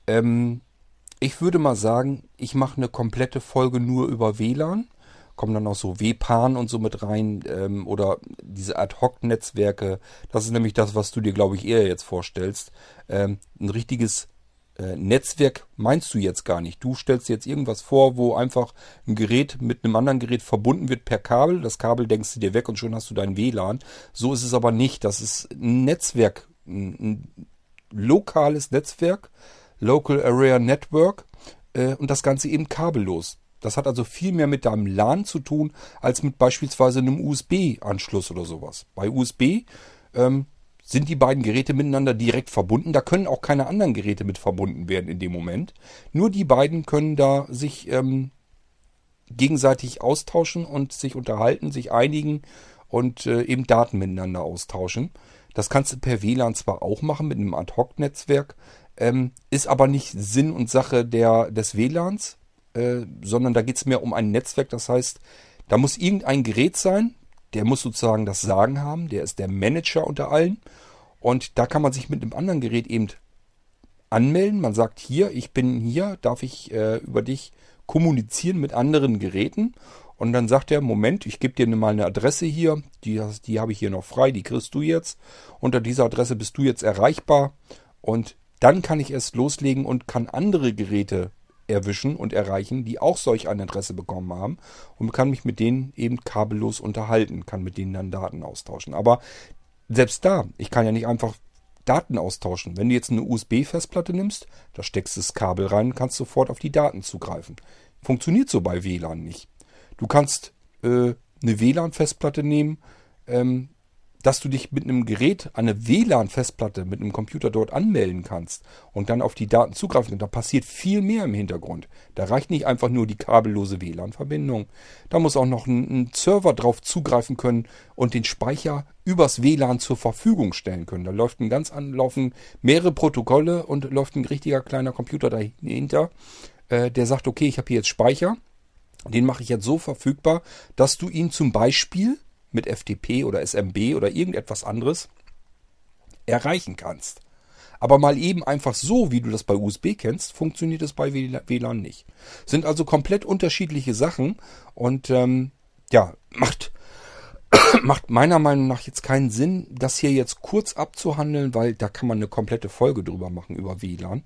Ähm, ich würde mal sagen, ich mache eine komplette Folge nur über WLAN. Kommen dann auch so WPAN und so mit rein ähm, oder diese Ad-Hoc-Netzwerke. Das ist nämlich das, was du dir, glaube ich, eher jetzt vorstellst. Ähm, ein richtiges äh, Netzwerk meinst du jetzt gar nicht. Du stellst dir jetzt irgendwas vor, wo einfach ein Gerät mit einem anderen Gerät verbunden wird per Kabel. Das Kabel denkst du dir weg und schon hast du dein WLAN. So ist es aber nicht. Das ist ein Netzwerk, ein, ein lokales Netzwerk, Local Area Network äh, und das Ganze eben kabellos. Das hat also viel mehr mit deinem LAN zu tun, als mit beispielsweise einem USB-Anschluss oder sowas. Bei USB ähm, sind die beiden Geräte miteinander direkt verbunden. Da können auch keine anderen Geräte mit verbunden werden in dem Moment. Nur die beiden können da sich ähm, gegenseitig austauschen und sich unterhalten, sich einigen und äh, eben Daten miteinander austauschen. Das kannst du per WLAN zwar auch machen mit einem Ad-Hoc-Netzwerk, ähm, ist aber nicht Sinn und Sache der, des WLANs, äh, sondern da geht es mehr um ein Netzwerk. Das heißt, da muss irgendein Gerät sein, der muss sozusagen das Sagen haben, der ist der Manager unter allen. Und da kann man sich mit einem anderen Gerät eben anmelden. Man sagt hier, ich bin hier, darf ich äh, über dich kommunizieren mit anderen Geräten. Und dann sagt er, Moment, ich gebe dir mal eine Adresse hier, die, die habe ich hier noch frei, die kriegst du jetzt. Unter dieser Adresse bist du jetzt erreichbar. Und dann kann ich erst loslegen und kann andere Geräte erwischen und erreichen, die auch solch eine Adresse bekommen haben und kann mich mit denen eben kabellos unterhalten, kann mit denen dann Daten austauschen. Aber selbst da, ich kann ja nicht einfach Daten austauschen. Wenn du jetzt eine USB-Festplatte nimmst, da steckst du das Kabel rein kannst sofort auf die Daten zugreifen. Funktioniert so bei WLAN nicht. Du kannst äh, eine WLAN-Festplatte nehmen, ähm, dass du dich mit einem Gerät, eine WLAN-Festplatte, mit einem Computer dort anmelden kannst und dann auf die Daten zugreifen kannst. Da passiert viel mehr im Hintergrund. Da reicht nicht einfach nur die kabellose WLAN-Verbindung. Da muss auch noch ein, ein, Server drauf zugreifen können und den Speicher übers WLAN zur Verfügung stellen können. Da läuft ein ganz anlaufen mehrere Protokolle und läuft ein richtiger kleiner Computer dahinter, äh, der sagt, okay, ich habe hier jetzt Speicher. Den mache ich jetzt so verfügbar, dass du ihn zum Beispiel mit FTP oder SMB oder irgendetwas anderes erreichen kannst. Aber mal eben einfach so, wie du das bei USB kennst, funktioniert es bei WLAN nicht. Sind also komplett unterschiedliche Sachen und ähm, ja, macht, macht meiner Meinung nach jetzt keinen Sinn, das hier jetzt kurz abzuhandeln, weil da kann man eine komplette Folge drüber machen über WLAN.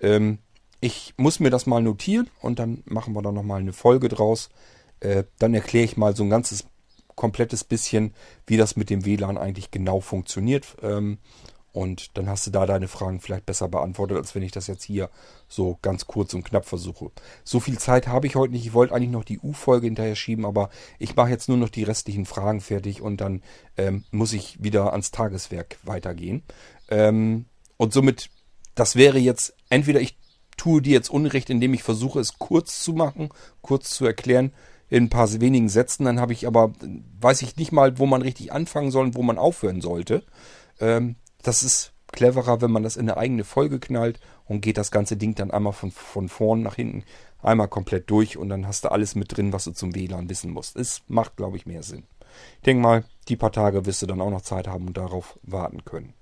Ähm, ich muss mir das mal notieren und dann machen wir da nochmal eine Folge draus. Äh, dann erkläre ich mal so ein ganzes komplettes bisschen, wie das mit dem WLAN eigentlich genau funktioniert. Ähm, und dann hast du da deine Fragen vielleicht besser beantwortet, als wenn ich das jetzt hier so ganz kurz und knapp versuche. So viel Zeit habe ich heute nicht. Ich wollte eigentlich noch die U-Folge hinterher schieben, aber ich mache jetzt nur noch die restlichen Fragen fertig und dann ähm, muss ich wieder ans Tageswerk weitergehen. Ähm, und somit, das wäre jetzt, entweder ich tue dir jetzt Unrecht, indem ich versuche, es kurz zu machen, kurz zu erklären, in ein paar wenigen Sätzen. Dann habe ich aber, weiß ich nicht mal, wo man richtig anfangen soll und wo man aufhören sollte. Ähm, das ist cleverer, wenn man das in eine eigene Folge knallt und geht das ganze Ding dann einmal von, von vorn nach hinten einmal komplett durch und dann hast du alles mit drin, was du zum WLAN wissen musst. Es macht, glaube ich, mehr Sinn. Ich denke mal, die paar Tage wirst du dann auch noch Zeit haben und darauf warten können.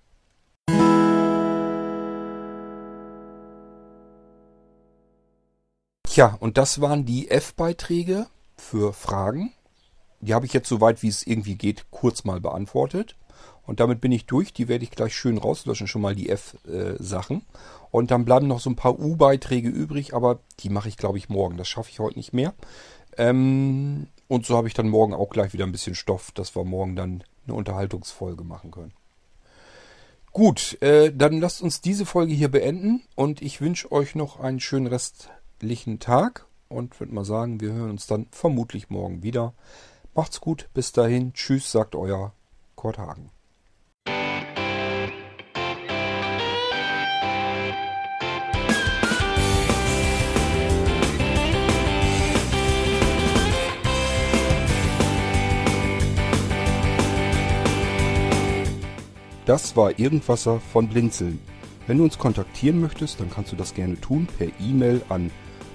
Tja, und das waren die F-Beiträge für Fragen. Die habe ich jetzt soweit, wie es irgendwie geht, kurz mal beantwortet. Und damit bin ich durch. Die werde ich gleich schön rauslöschen, schon mal die F-Sachen. und dann bleiben noch so ein paar U-Beiträge übrig, aber die mache ich, glaube ich, morgen. Das schaffe ich heute nicht mehr. Ähm, und so habe ich dann morgen auch gleich wieder ein bisschen Stoff, dass wir morgen dann eine Unterhaltungsfolge machen können. Gut, äh, dann lasst uns diese Folge hier beenden und ich wünsche euch noch einen schönen restlichen Tag und würde mal sagen, wir hören uns dann vermutlich morgen wieder. Macht's gut, bis dahin, tschüss, sagt euer Kurt Hagen. Das war Irgendwasser von Blinzeln. Wenn du uns kontaktieren möchtest, dann kannst du das gerne tun per E-Mail an